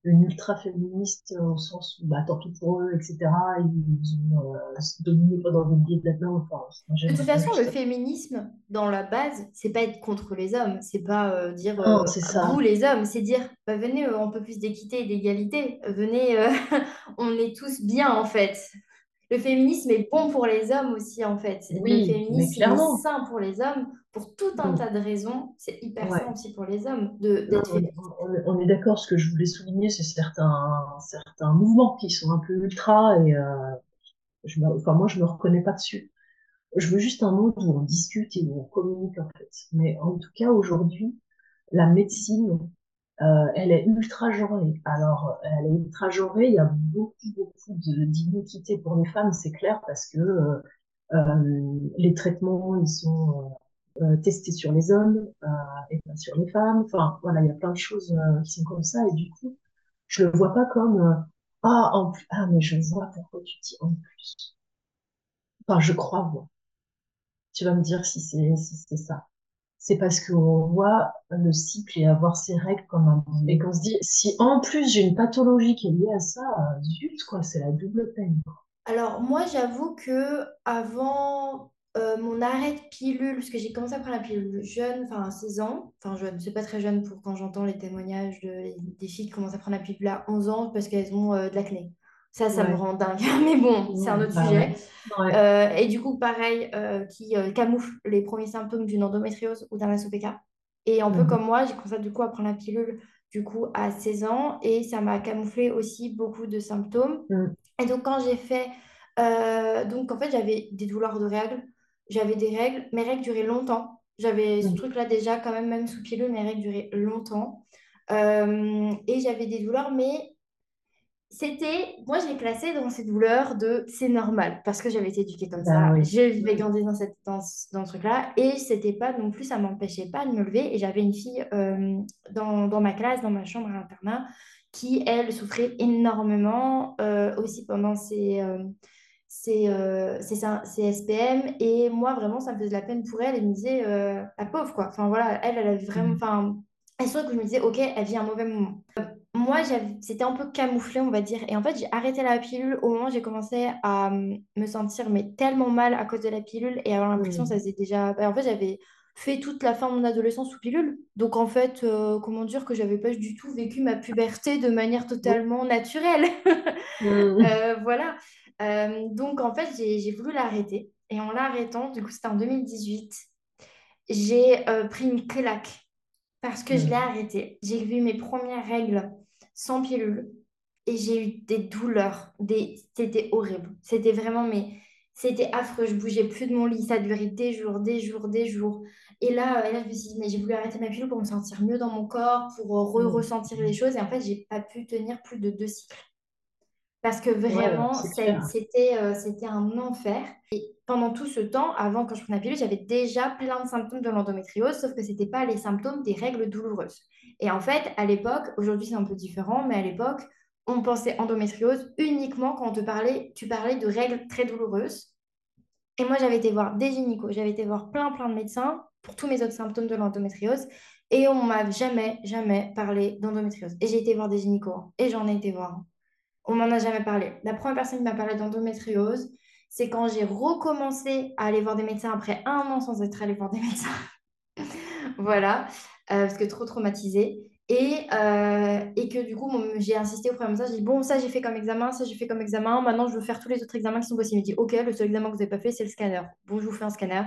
une ultra féministe au sens où bah tant pis pour eux, etc. Ils ont euh, se dominer pendant des milliers d'années. Enfin, De toute façon, le féminisme, dans la base, c'est pas être contre les hommes, c'est pas euh, dire Non, euh, vous les hommes, c'est dire bah, venez euh, un peu plus d'équité et d'égalité, venez, euh, on est tous bien en fait. le féminisme est bon pour les hommes aussi, en fait. Le Oui, mais féminisme est sain pour les hommes pour tout un tas de raisons. C'est hyper sain Ouais. aussi pour les hommes de d'être on, on- est d'accord. Ce que je voulais souligner, c'est certains, certains mouvements qui sont un peu ultra et euh, je me, enfin, moi, je me reconnais pas dessus. Je veux juste un monde où on discute et où on communique, en fait. Mais en tout cas, aujourd'hui, la médecine, euh, elle est ultra genrée. Alors, elle est ultra genrée. Il y a beaucoup, beaucoup d'iniquité pour les femmes, c'est clair, parce que euh, euh, les traitements, ils sont euh, testés sur les hommes euh, et pas sur les femmes. Enfin, voilà, il y a plein de choses euh, qui sont comme ça. Et du coup, je le vois pas comme euh, ah en plus ah mais je vois pourquoi tu dis en plus. Enfin, je crois voir. Tu vas me dire si c'est si ça. C'est parce qu'on voit le cycle et avoir ses règles comme un et qu'on se dit si en plus j'ai une pathologie qui est liée à ça, zut quoi, c'est la double peine. Alors, moi, j'avoue que avant euh, mon arrêt de pilule, parce que j'ai commencé à prendre la pilule jeune, enfin à 16 ans, enfin jeune, c'est pas très jeune pour quand j'entends les témoignages de, des filles qui commencent à prendre la pilule à 11 ans parce qu'elles ont euh, de l'acné. Ça, ça me rend dingue. Mais bon, c'est un autre bah sujet. ouais. Euh, et du coup, pareil, euh, qui camoufle les premiers symptômes d'une endométriose ou d'un SOPK. Et un peu Mhm. comme moi, j'ai commencé du coup à prendre la pilule du coup à 16 ans et ça m'a camouflé aussi beaucoup de symptômes. Mhm. Et donc, quand j'ai fait. donc, en fait, j'avais des douleurs de règles. J'avais des règles. Mes règles duraient longtemps. J'avais ce truc-là déjà, quand même, même sous pilule, mes règles duraient longtemps. Euh, et j'avais des douleurs, mais c'était. Moi, je les classais dans ces douleurs de c'est normal, parce que j'avais été éduquée comme Bah ça. oui. Je vivais Mhm. grandi dans, cette, dans, ce dans ce truc-là. Et c'était pas non plus, ça m'empêchait pas de me lever. Et j'avais une fille euh, dans, dans ma classe, dans ma chambre à l'internat, qui, elle, souffrait énormément euh, aussi pendant ses, euh, ses, euh, SPM. Et moi, vraiment, ça me faisait de la peine pour elle. Et je me disais, euh, la pauvre, quoi. Enfin, voilà, elle, elle avait vraiment. Mhm. Enfin, elle se que je me disais, ok, elle vit un mauvais moment. Moi, j'avais- c'était un peu camouflé, on va dire. Et en fait, j'ai arrêté la pilule au moment où j'ai commencé à euh, me sentir mais tellement mal à cause de la pilule et avoir l'impression que ça faisait déjà... bah, en fait, j'avais fait toute la fin de mon adolescence sous pilule. Donc, en fait, euh, comment dire que j'avais pas du tout vécu ma puberté de manière totalement naturelle. Euh, voilà. Euh, donc, en fait, j'ai voulu l'arrêter. Et en l'arrêtant, du coup, c'était en 2018, j'ai euh, pris une claque parce que je l'ai Mhm. arrêté. J'ai vu mes premières règles sans pilule et j'ai eu des douleurs. Des... C'était horrible. C'était vraiment, mais c'était affreux. Je bougeais plus de mon lit. Ça durait des jours, des jours, des jours. Et là, euh, et là je me suis dit, mais j'ai voulu arrêter ma pilule pour me sentir mieux dans mon corps, pour re-ressentir les choses. Et en fait, j'ai pas pu tenir plus de deux cycles. Parce que vraiment, c'était euh, c'était un enfer. Et pendant tout ce temps, avant quand je prenais la pilule, j'avais déjà plein de symptômes de l'endométriose, sauf que ce n'était pas les symptômes des règles douloureuses. Et en fait, à l'époque, aujourd'hui c'est un peu différent, mais à l'époque, on pensait endométriose uniquement quand on te parlait, tu parlais de règles très douloureuses. Et moi, j'avais été voir des gynécos, j'avais été voir plein, plein de médecins pour tous mes autres symptômes de l'endométriose. Et on m'a jamais, jamais parlé d'endométriose. Et j'ai été voir des gynécos, hein, et j'en ai été voir. hein. On m'en a jamais parlé. La première personne qui m'a parlé d'endométriose, c'est quand j'ai recommencé à aller voir des médecins après un an sans être allée voir des médecins. Voilà, Euh, parce que trop traumatisée. Et, euh, que du coup, j'ai insisté au premier médecin. J'ai dit, bon, ça j'ai fait comme examen, ça j'ai fait comme examen. Maintenant, je veux faire tous les autres examens qui sont possibles. Il me dit, ok, le seul examen que vous n'avez pas fait, c'est le scanner. Bon, je vous fais un scanner.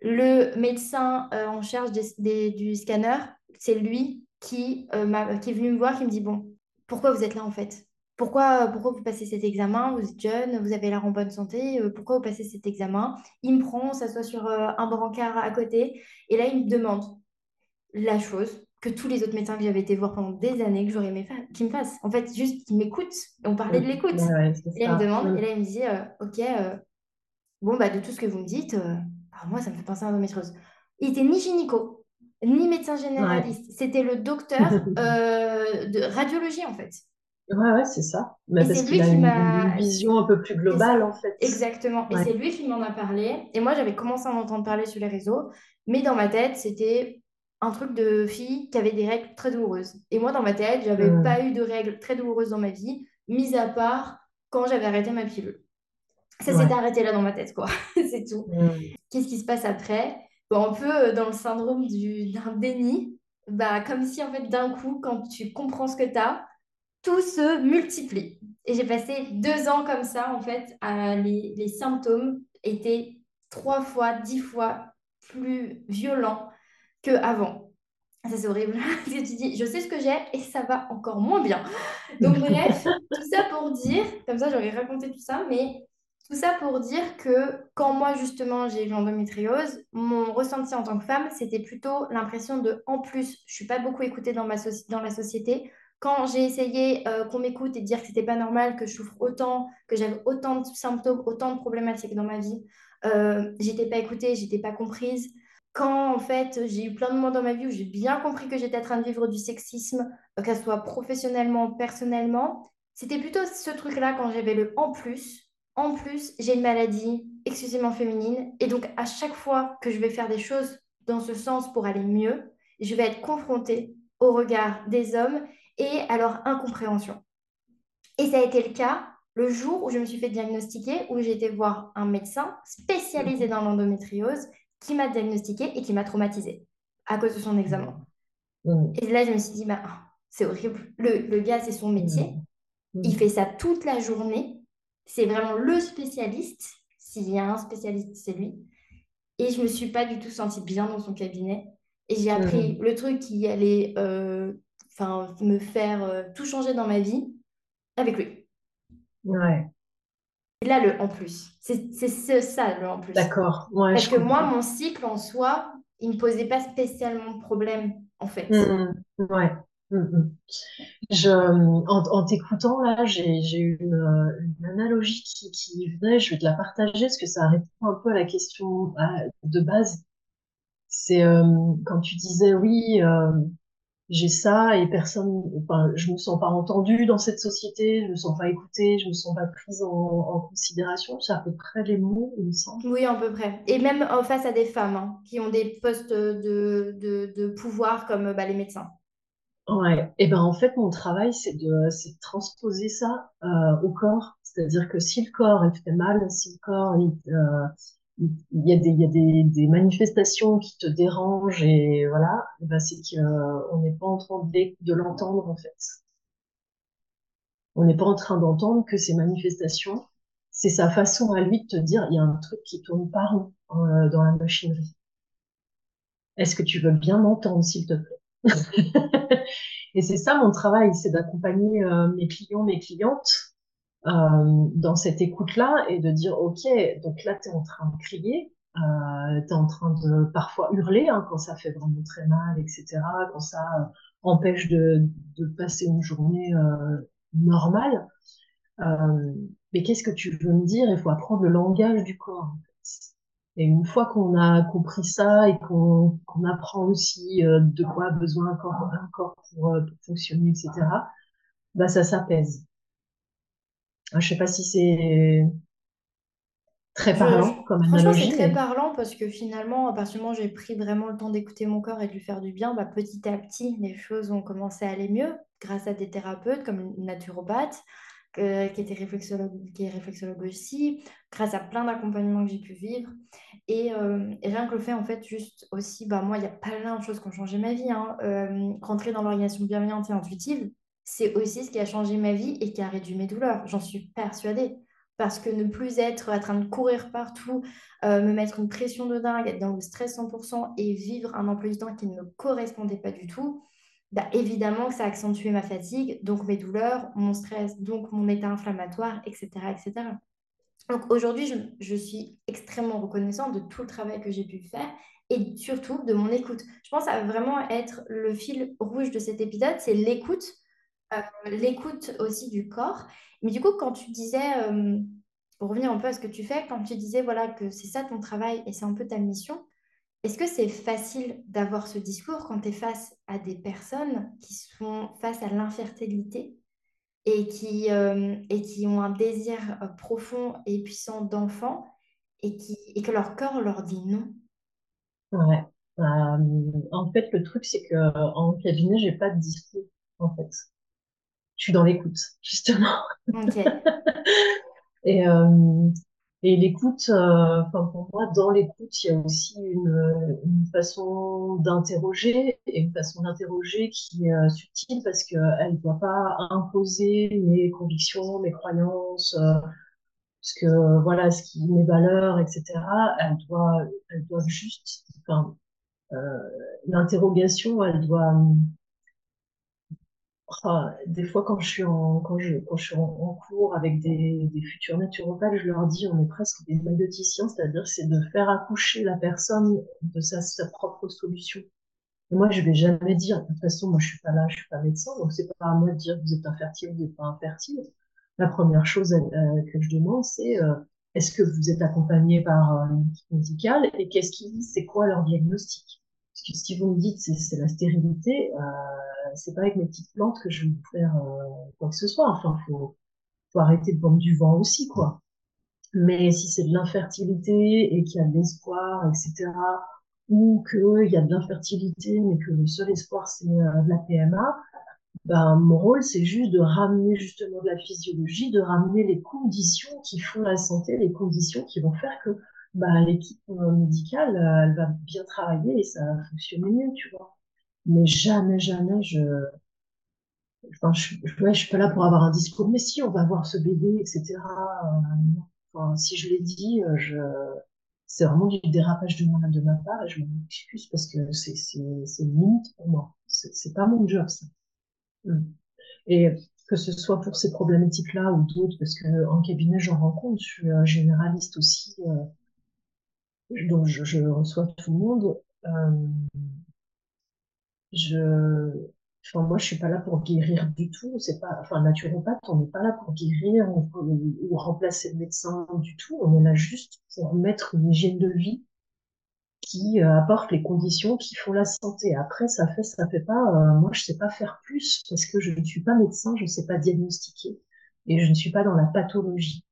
Le médecin euh, en charge du scanner, c'est lui qui, qui est venu me voir, qui me dit, bon, pourquoi vous êtes là en fait? Pourquoi, pourquoi vous passez cet examen? Vous êtes jeune, vous avez l'air en bonne santé, euh, pourquoi vous passez cet examen? Il me prend, s'assoit sur euh, un brancard à côté, et là, il me demande la chose que tous les autres médecins que j'avais été voir pendant des années, que j'aurais aimé fa- qu'ils me fassent. En fait, juste qu'ils m'écoutent. On parlait de l'écoute. Ouais, ouais, c'est Et là, il me demande, et Mhm. là, il me dit, euh, ok, euh, Bon, bah, de tout ce que vous me dites, euh, bah, moi, ça me fait penser à l'endométriose. Il était ni gynéco, ni médecin Ouais. généraliste. C'était le docteur euh, de radiologie, en fait. Ouais, ouais, c'est ça. Et Mais c'est parce qu'il lui a qui une, une vision un peu plus globale, en fait. exactement. Et c'est lui qui m'en a parlé. Et moi, j'avais commencé à en entendre parler sur les réseaux. Mais dans ma tête, c'était un truc de fille qui avait des règles très douloureuses. Et moi, dans ma tête, j'avais Mhm. pas eu de règles très douloureuses dans ma vie, mis à part quand j'avais arrêté ma pilule. Ça s'est Ouais. arrêté là dans ma tête, quoi. C'est tout. Qu'est-ce qui se passe après? Bon, un peu euh, dans le syndrome du, d'un déni. Bah, comme si, en fait, d'un coup, quand tu comprends ce que tu as, tout se multiplie. Et j'ai passé deux ans comme ça, en fait. les, les symptômes étaient trois fois, dix fois plus violents qu'avant. Ça, c'est horrible. tu dis, je sais ce que j'ai et ça va encore moins bien. Donc, bref, tout ça pour dire, comme ça, j'aurais raconté tout ça, mais tout ça pour dire que quand moi, justement, j'ai eu l'endométriose, mon ressenti en tant que femme, c'était plutôt l'impression de, en plus, je suis pas beaucoup écoutée dans, ma dans la société. Quand j'ai essayé euh, qu'on m'écoute et dire que c'était pas normal, que je souffre autant, que j'avais autant de symptômes, autant de problématiques dans ma vie, euh, j'étais pas écoutée, j'étais pas comprise quand en fait j'ai eu plein de moments dans ma vie où j'ai bien compris que j'étais en train de vivre du sexisme, euh, que ce soit professionnellement, personnellement, c'était plutôt ce truc-là quand j'avais le en plus. En plus, j'ai une maladie exclusivement féminine et donc à chaque fois que je vais faire des choses dans ce sens pour aller mieux, je vais être confrontée au regard des hommes et à leur incompréhension. Et ça a été le cas le jour où je me suis fait diagnostiquer, où j'ai été voir un médecin spécialisé dans l'endométriose qui m'a diagnostiqué et qui m'a traumatisée à cause de son examen. Mmh. Et là, je me suis dit, bah, c'est horrible. Le, gars, c'est son métier. Mmh. Il fait ça toute la journée. C'est vraiment le spécialiste. S'il y a un spécialiste, c'est lui. Et je me suis pas du tout sentie bien dans son cabinet. Et j'ai appris mmh. le truc qui allait euh, me faire euh, tout changer dans ma vie avec lui. Ouais. Et là, le en plus. C'est ça, le en plus. D'accord. Parce que moi, mon cycle en soi, il ne me posait pas spécialement de problème, en fait. Mmh, mmh. ouais. Mmh, je, en, t'écoutant, là, j'ai eu une, analogie qui, qui, venait, je vais te la partager parce que ça répond un peu à la question de base. C'est euh, quand tu disais, oui, euh, j'ai ça et personne, enfin, je me sens pas entendue dans cette société, je me sens pas écoutée, je me sens pas prise en, considération. C'est à peu près les mots, il me semble. Oui, à peu près. Et même en face à des femmes hein, qui ont des postes de, de, de pouvoir comme bah, les médecins. Ouais. Et ben en fait, mon travail, c'est de, de transposer ça euh, au corps. C'est-à-dire que si le corps il fait mal, si le corps il, euh, il y a des, il y a des, manifestations qui te dérangent et voilà, et ben c'est qu'on n'est pas en train de, l'entendre en fait. On n'est pas en train d'entendre que ces manifestations, c'est sa façon à lui de te dire, il y a un truc qui tourne pas rond euh, dans la machinerie. Est-ce que tu veux bien m'entendre, s'il te plaît? Et c'est ça mon travail, c'est d'accompagner euh, mes clients, mes clientes euh, dans cette écoute-là et de dire, OK, donc là, tu es en train de crier, euh, tu es en train de parfois hurler hein, quand ça fait vraiment très mal, etc., quand ça euh, empêche de, passer une journée euh, normale. Euh, mais qu'est-ce que tu veux me dire? Il faut apprendre le langage du corps. Et une fois qu'on a compris ça et qu'on apprend aussi euh, de quoi a besoin un corps, un corps pour, pour fonctionner, etc., bah ça s'apaise. Je ne sais pas si c'est très parlant comme Franchement, c'est très parlant parce que finalement, à partir du moment où j'ai pris vraiment le temps d'écouter mon corps et de lui faire du bien, bah, petit à petit, les choses ont commencé à aller mieux grâce à des thérapeutes comme une naturopathe qui, était réflexologue, qui est réflexologue aussi, grâce à plein d'accompagnements que j'ai pu vivre. Et, euh, rien que le fait, en fait, juste aussi, bah, moi, il y a plein de choses qui ont changé ma vie. Hein. Euh, rentrer dans l'organisation bienveillante et intuitive, c'est aussi ce qui a changé ma vie et qui a réduit mes douleurs. J'en suis persuadée. Parce que ne plus être en train de courir partout, euh, me mettre une pression de dingue, être dans le stress 100% et vivre un emploi du temps qui ne me correspondait pas du tout, bah, évidemment que ça a accentué ma fatigue, donc mes douleurs, mon stress, donc mon état inflammatoire, etc. etc. Donc aujourd'hui, je, suis extrêmement reconnaissante de tout le travail que j'ai pu faire et surtout de mon écoute. Je pense à vraiment être le fil rouge de cet épisode, c'est l'écoute l'écoute aussi du corps. Mais du coup, quand tu disais, euh, pour revenir un peu à ce que tu fais, quand tu disais voilà, que c'est ça ton travail et c'est un peu ta mission, est-ce que c'est facile d'avoir ce discours quand tu es face à des personnes qui sont face à l'infertilité et qui, euh, et qui ont un désir profond et puissant d'enfant et, et que leur corps leur dit non? Ouais. en fait, le truc, c'est qu'en cabinet, j'ai pas de discours, en fait je suis dans l'écoute, justement. Et, euh, Et l'écoute, euh, pour moi, dans l'écoute, il y a aussi une, une façon d'interroger, et une façon d'interroger qui est euh, subtile parce qu'elle ne doit pas imposer mes convictions, mes croyances, parce que voilà, ce qui, mes valeurs, etc. Elles doivent, elles doivent juste, enfin, l'interrogation, elle doit ah, des fois, quand je suis en, cours avec des, futurs naturopathes, je leur dis, on est presque des maïoticiens, c'est-à-dire c'est de faire accoucher la personne de sa, propre solution. Et moi, je vais jamais dire, de toute façon, moi, je suis pas là, je suis pas médecin, donc c'est pas à moi de dire vous êtes infertile, vous n'êtes pas infertile. La première chose euh, que je demande, c'est euh, est-ce que vous êtes accompagné par une équipe médicale et qu'est-ce qu'ils disent, c'est quoi leur diagnostic? Si vous me dites c'est la stérilité, euh, c'est pas avec mes petites plantes que je vais faire euh, quoi que ce soit. Enfin, faut, faut arrêter de vendre du vent aussi, quoi. Mais si c'est de l'infertilité et qu'il y a de l'espoir, etc., ou qu'il y a de l'infertilité, mais que le seul espoir, c'est euh, de la PMA, ben, mon rôle, c'est juste de ramener justement de la physiologie, de ramener les conditions qui font la santé, les conditions qui vont faire que ben, l'équipe euh, médicale, euh, elle va bien travailler et ça va fonctionner mieux, tu vois. Mais jamais, jamais, je, Enfin, je, je, ouais, je suis pas là pour avoir un discours, mais si, on va voir ce bébé, etc. Euh, si je l'ai dit, je, c'est vraiment du dérapage de ma, de ma part et je m'en excuse parce que c'est, c'est, c'est limite pour moi. C'est, c'est pas mon job, ça. Mm. Et que ce soit pour ces problématiques-là ou d'autres, parce que en cabinet, j'en rencontre, je suis généraliste aussi, donc je, reçois tout le monde. Euh, je, enfin, moi, je suis pas là pour guérir du tout. C'est pas, enfin, naturopathe, on n'est pas là pour guérir ou remplacer le médecin du tout. On est là juste pour mettre une hygiène de vie qui euh, apporte les conditions qui font la santé. Après, ça fait, ça fait pas. euh, moi, je sais pas faire plus parce que je ne suis pas médecin, je ne sais pas diagnostiquer et je ne suis pas dans la pathologie.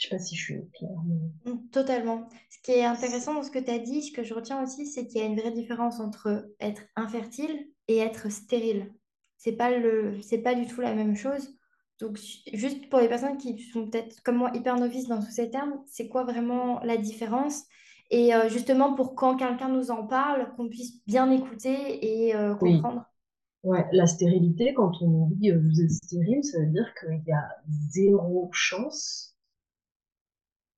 Je sais pas si je suis claire, mais Mm, Totalement. Ce qui est intéressant dans ce que tu as dit, ce que je retiens aussi, c'est qu'il y a une vraie différence entre être infertile et être stérile. C'est pas le, c'est pas du tout la même chose. Donc, ju- juste pour les personnes qui sont peut-être comme moi hyper novices dans tous ces termes, c'est quoi vraiment la différence? Et euh, justement, pour quand quelqu'un nous en parle, qu'on puisse bien écouter et euh, oui. comprendre. Ouais, la stérilité, quand on dit euh, vous êtes stérile, ça veut dire qu'il y a zéro chance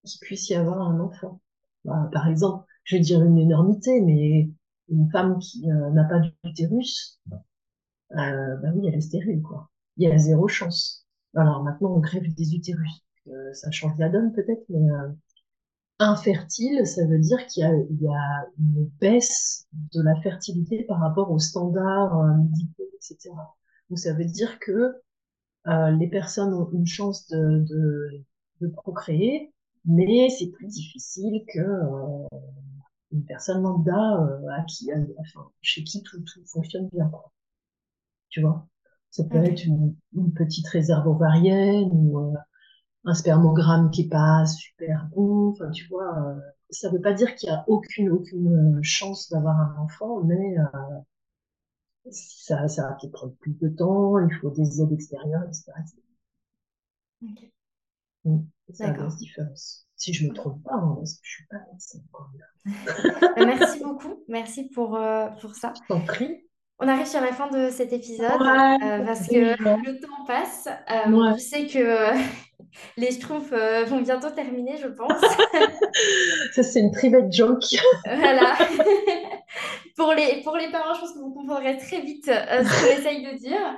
qu'il puisse y avoir un enfant. Bah, par exemple, je vais dire une énormité, mais une femme qui euh, n'a pas d'utérus, euh, bah oui, elle est stérile, quoi. Il y a zéro chance. Alors maintenant, on greffe des utérus. Euh, ça change la donne peut-être, mais euh, infertile, ça veut dire qu'il y y a une baisse de la fertilité par rapport aux standards euh, médicaux, etc. Donc ça veut dire que les personnes ont une chance de, de, de procréer, mais c'est plus difficile que euh, une personne lambda euh, à qui, à- enfin, chez qui tout, tout fonctionne bien, quoi. Tu vois? Ça peut être une, une petite réserve ovarienne ou euh, un spermogramme qui est pas super bon. Enfin, tu vois, ça veut pas dire qu'il y a aucune, aucune chance d'avoir un enfant, mais ça, ça va peut-être prendre plus de temps, il faut des aides extérieures, etc. Mm. C'est la grosse différence. Si je me trompe pas, hein, parce que je suis pas médecin, quoi. Bah, merci beaucoup. Merci pour, euh, pour ça. Je t'en prie. On arrive sur la fin de cet épisode Ouais, euh, parce que le temps passe. Euh, Ouais. je sais que euh, les Schtroumpfs euh, vont bientôt terminer, je pense. Ça, c'est une private joke. Voilà. Pour les, pour les parents, je pense que vous comprendrez très vite euh, ce qu'on essaye de dire.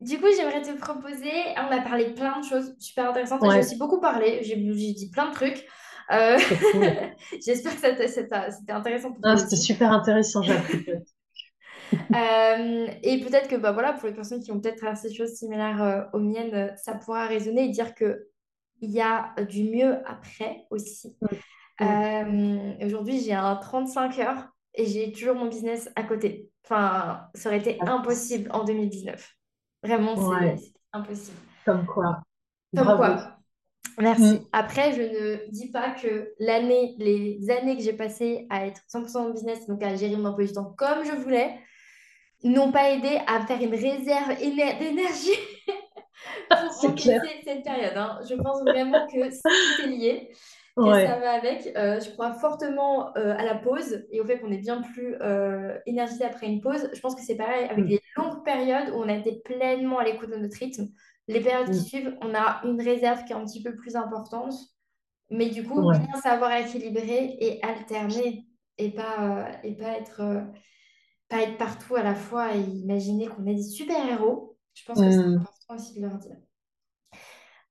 Du coup, j'aimerais te proposer, on a parlé plein de choses super intéressantes. J'ai Ouais, aussi beaucoup parlé, j'ai j'ai dit plein de trucs. Euh, cool. j'espère que c'était intéressant pour Ah, toi c'était super intéressant, j'ai de. Euh, et peut-être que bah, voilà, pour les personnes qui ont peut-être traversé des choses similaires euh, aux miennes, euh, ça pourra résonner et dire que il y a du mieux après aussi. Aujourd'hui, j'ai un 35 heures et j'ai toujours mon business à côté. Enfin, ça aurait été Ah, impossible en 2019. Vraiment, c'est Ouais, c'est impossible. comme quoi. Comme Bravo. quoi, merci. Mm. Après, je ne dis pas que l'année, les années que j'ai passées à être 100% en business, donc à gérer mon emploi du temps comme je voulais, n'ont pas aidé à faire une réserve éner- d'énergie pour encaisser cette période. Hein. Je pense vraiment que tout est et ça va avec. Euh, je crois fortement euh, à la pause et au fait qu'on est bien plus euh, énergisé après une pause. Je pense que c'est pareil avec des longues périodes où on a été pleinement à l'écoute de notre rythme. Les périodes qui suivent, on a une réserve qui est un petit peu plus importante. Mais du coup, bien savoir équilibrer et alterner et pas, et pas être pas être partout à la fois et imaginer qu'on est des super-héros. Je pense que c'est mm. important aussi de leur dire.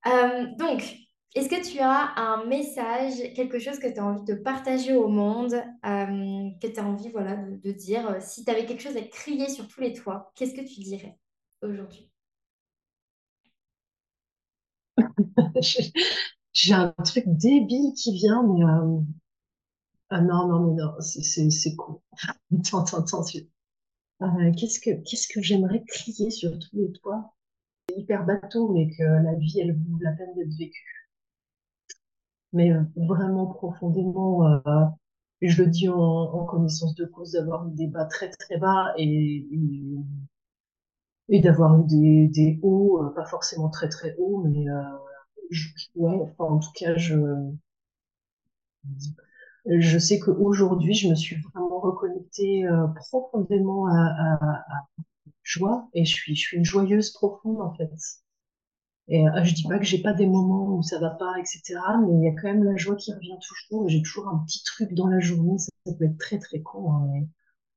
Euh, donc, est-ce que tu as un message, quelque chose que tu as envie de partager au monde, euh, que tu as envie voilà, de, dire? Si tu avais quelque chose à crier sur tous les toits, qu'est-ce que tu dirais aujourd'hui? J'ai un truc débile qui vient, mais euh, ah non, non, mais non, c'est cool. Attends, attends, attends. Euh, qu'est-ce que, qu'est-ce que j'aimerais crier sur tous les toits? C'est hyper bateau, mais que la vie, elle vaut la peine d'être vécue. Mais euh, vraiment profondément, euh, je le dis en, connaissance de cause, d'avoir eu des bas très très bas et, et, d'avoir eu des, des hauts, pas forcément très très hauts, mais ouais, enfin, en tout cas, je je sais qu'aujourd'hui, je me suis vraiment reconnectée euh, profondément à, à, à, joie et je suis, je suis une joyeuse profonde en fait. Et euh, je dis pas que j'ai pas des moments où ça va pas, etc. Mais il y a quand même la joie qui revient toujours. J'ai toujours un petit truc dans la journée. Ça, peut être très très con, hein, mais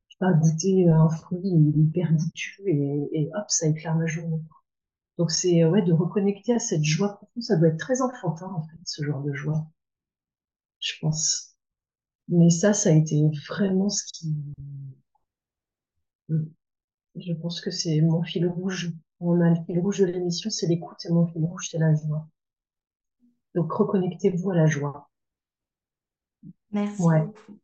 je sais pas goûter un fruit hyper goûtu et, et hop, ça éclaire ma journée. Donc c'est ouais de reconnecter à cette joie profonde. Ça doit être très enfantin en fait, ce genre de joie. Je pense. Mais ça, ça a été vraiment ce qui... Je pense que c'est mon fil rouge. On a le fil rouge de l'émission, c'est l'écoute, et mon fil rouge, c'est la joie. Donc, reconnectez-vous à la joie. Merci beaucoup.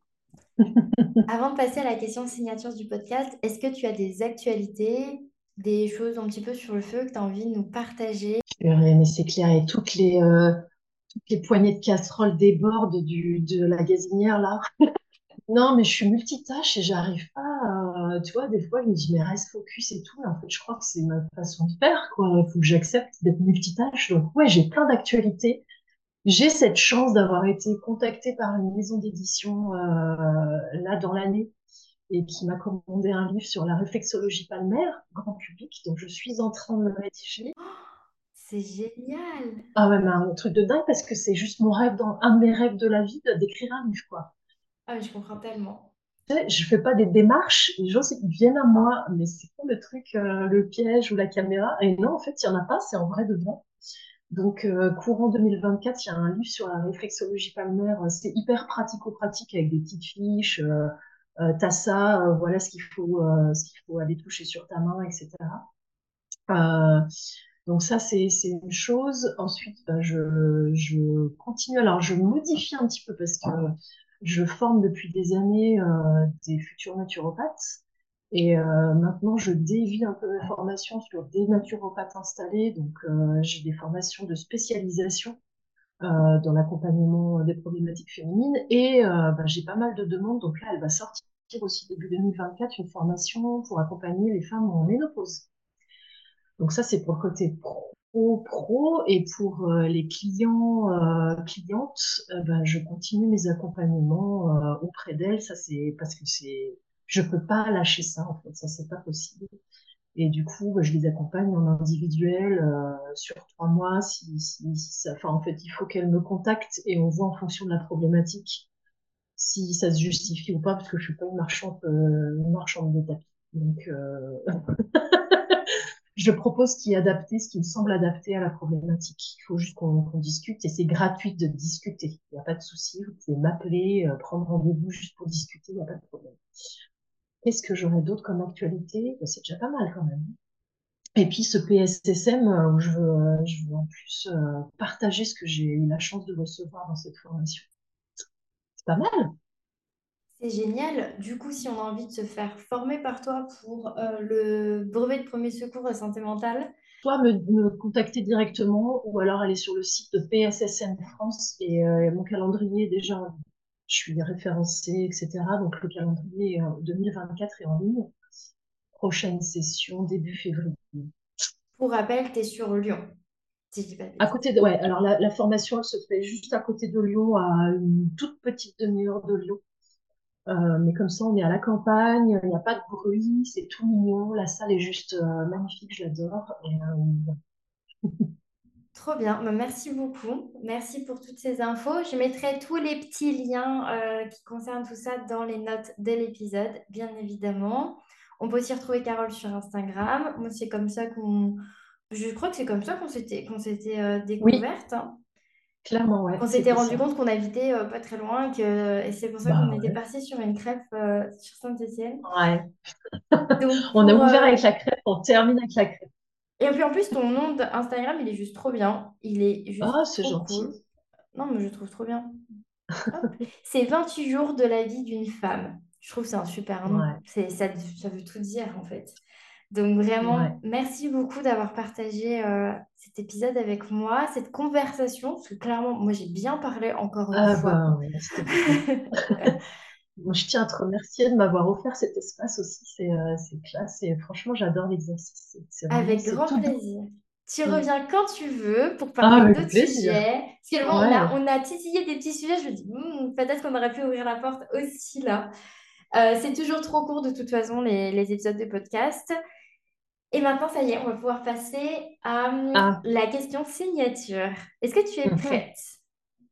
Avant de passer à la question signature du podcast, est-ce que tu as des actualités, des choses un petit peu sur le feu que tu as envie de nous partager? Mais c'est clair, et toutes les, euh, les poignées de casserole débordent du, de la gazinière là. non, mais je suis multitâche et j'arrive pas. Tu vois, des fois, je me dis, mais reste focus et tout. en fait, je crois que c'est ma façon de faire, quoi. Il faut que j'accepte d'être multitâche. Donc, ouais, j'ai plein d'actualités. J'ai cette chance d'avoir été contactée par une maison d'édition euh, là dans l'année et qui m'a commandé un livre sur la réflexologie palmaire, grand public. Donc, je suis en train de me rédiger. C'est génial. Ah ouais, mais un truc de dingue parce que c'est juste mon rêve, dans, un de mes rêves de la vie, d'écrire un livre, quoi. Ah, je comprends tellement. Je fais pas des démarches, les gens viennent à moi, mais c'est quoi le truc, euh, le piège ou la caméra? Et non, en fait, il y en a pas, c'est en vrai de vrai. Donc, euh, courant 2024, il y a un livre sur la réflexologie palmaire. C'est hyper pratico-pratique avec des petites fiches. Euh, euh t'as ça, voilà ce qu'il faut, ce qu'il faut aller toucher sur ta main, etc. Donc ça, c'est une chose. Ensuite, bah, je continue. Alors, je modifie un petit peu parce que je forme depuis des années euh, des futurs naturopathes. Et euh, maintenant, je dévie un peu mes formations sur des naturopathes installés. Donc, euh, j'ai des formations de spécialisation dans l'accompagnement des problématiques féminines. Et bah, j'ai pas mal de demandes. Donc là, elle va sortir aussi début 2024 une formation pour accompagner les femmes en ménopause. Donc ça, c'est pour le côté pro, pro et pour euh, les clients, euh, clientes, euh, ben, je continue mes accompagnements auprès d'elles. Ça, c'est parce que c'est, je peux pas lâcher ça, en fait. Ça, c'est pas possible. Et du coup, ben, je les accompagne en individuel sur trois mois. Si, si, ça, enfin, en fait, il faut qu'elles me contactent et on voit en fonction de la problématique si ça se justifie ou pas, parce que je suis pas une marchande, marchande de tapis. Donc, je propose ce qui est adapté, ce qui me semble adapté à la problématique. Il faut juste qu'on discute et c'est gratuit de discuter. Il n'y a pas de souci. Vous pouvez m'appeler, euh, prendre rendez-vous juste pour discuter. Il n'y a pas de problème. Qu'est-ce que j'aurais d'autre comme actualité? Ben, C'est déjà pas mal quand même. Et puis ce PSSM, euh, je veux, euh, je veux en plus partager ce que j'ai eu la chance de recevoir dans cette formation. C'est pas mal. C'est génial. Du coup, si on a envie de se faire former par toi pour euh, le brevet de premier secours de santé mentale, soit me, contacter directement ou alors aller sur le site de PSSN France et euh, mon calendrier déjà, je suis référencée, etc. Donc le calendrier 2024 est en ligne. Prochaine session début février. Pour rappel, tu es sur Lyon. à côté de, ouais, alors la, formation, elle se fait juste à côté de Lyon, à une toute petite demi-heure de Lyon. Euh, mais comme ça, on est à la campagne, il n'y a pas de bruit, c'est tout mignon. La salle est juste euh, magnifique, j'adore. Euh, Trop bien, bah, merci beaucoup. Merci pour toutes ces infos. Je mettrai tous les petits liens qui concernent tout ça dans les notes de l'épisode, bien évidemment. On peut aussi retrouver Carole sur Instagram. Moi, c'est comme ça qu'on je crois que c'est comme ça qu'on s'était qu'on s'était euh, découverte. hein. Clairement, ouais. On s'était rendu compte qu'on habitait euh, pas très loin que... et c'est pour ça qu'on bah, était parti sur une crêpe euh, sur Saint-Étienne. Ouais. On a ouvert avec la crêpe, on termine avec la crêpe. Et puis en plus, ton nom d'Instagram, il est juste trop bien. Il est juste Ah, c'est gentil. Non, mais je trouve trop bien. C'est 28 jours de la vie d'une femme. Je trouve que c'est un super nom. Ça, ça veut tout dire en fait. Donc vraiment, merci beaucoup d'avoir partagé euh, cet épisode avec moi, cette conversation, parce que clairement, moi j'ai bien parlé encore une ah, fois. Bah, je tiens à te remercier de m'avoir offert cet espace aussi, c'est euh, classe et franchement j'adore l'exercice. Avec grand plaisir. Tu reviens quand tu veux pour parler ah, d'autres sujets. Parce que on, a, on a titillé des petits sujets, je me dis, hmm, peut-être qu'on aurait pu ouvrir la porte aussi là. Euh, c'est toujours trop court de toute façon les, les épisodes de podcast. Et maintenant, ça y est, on va pouvoir passer à ah. la question signature. Est-ce que tu es prête?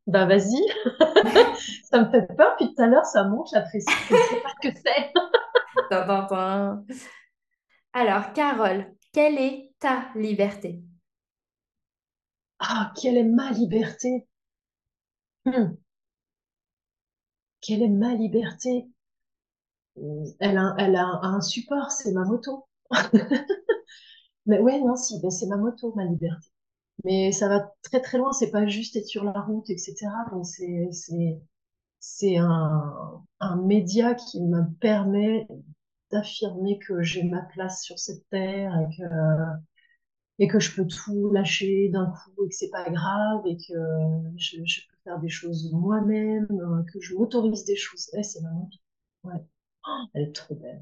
Bah vas-y. ça me fait peur, puis tout à l'heure, ça monte, j'apprécie. Je ne sais pas ce que c'est. Alors, Carole, quelle est ta liberté? Ah, quelle est ma liberté? Hmm. Quelle est ma liberté? Elle a, elle a un support, c'est ma moto. Mais ouais, non, si, ben, c'est ma moto, ma liberté. Mais ça va très très loin, c'est pas juste être sur la route, etc. C'est, c'est, c'est un, un média qui me permet d'affirmer que j'ai ma place sur cette terre et que, et que je peux tout lâcher d'un coup et que c'est pas grave et que je, peux faire des choses moi-même, que je m'autorise des choses. Ouais, c'est ma. Ouais. Elle est trop belle.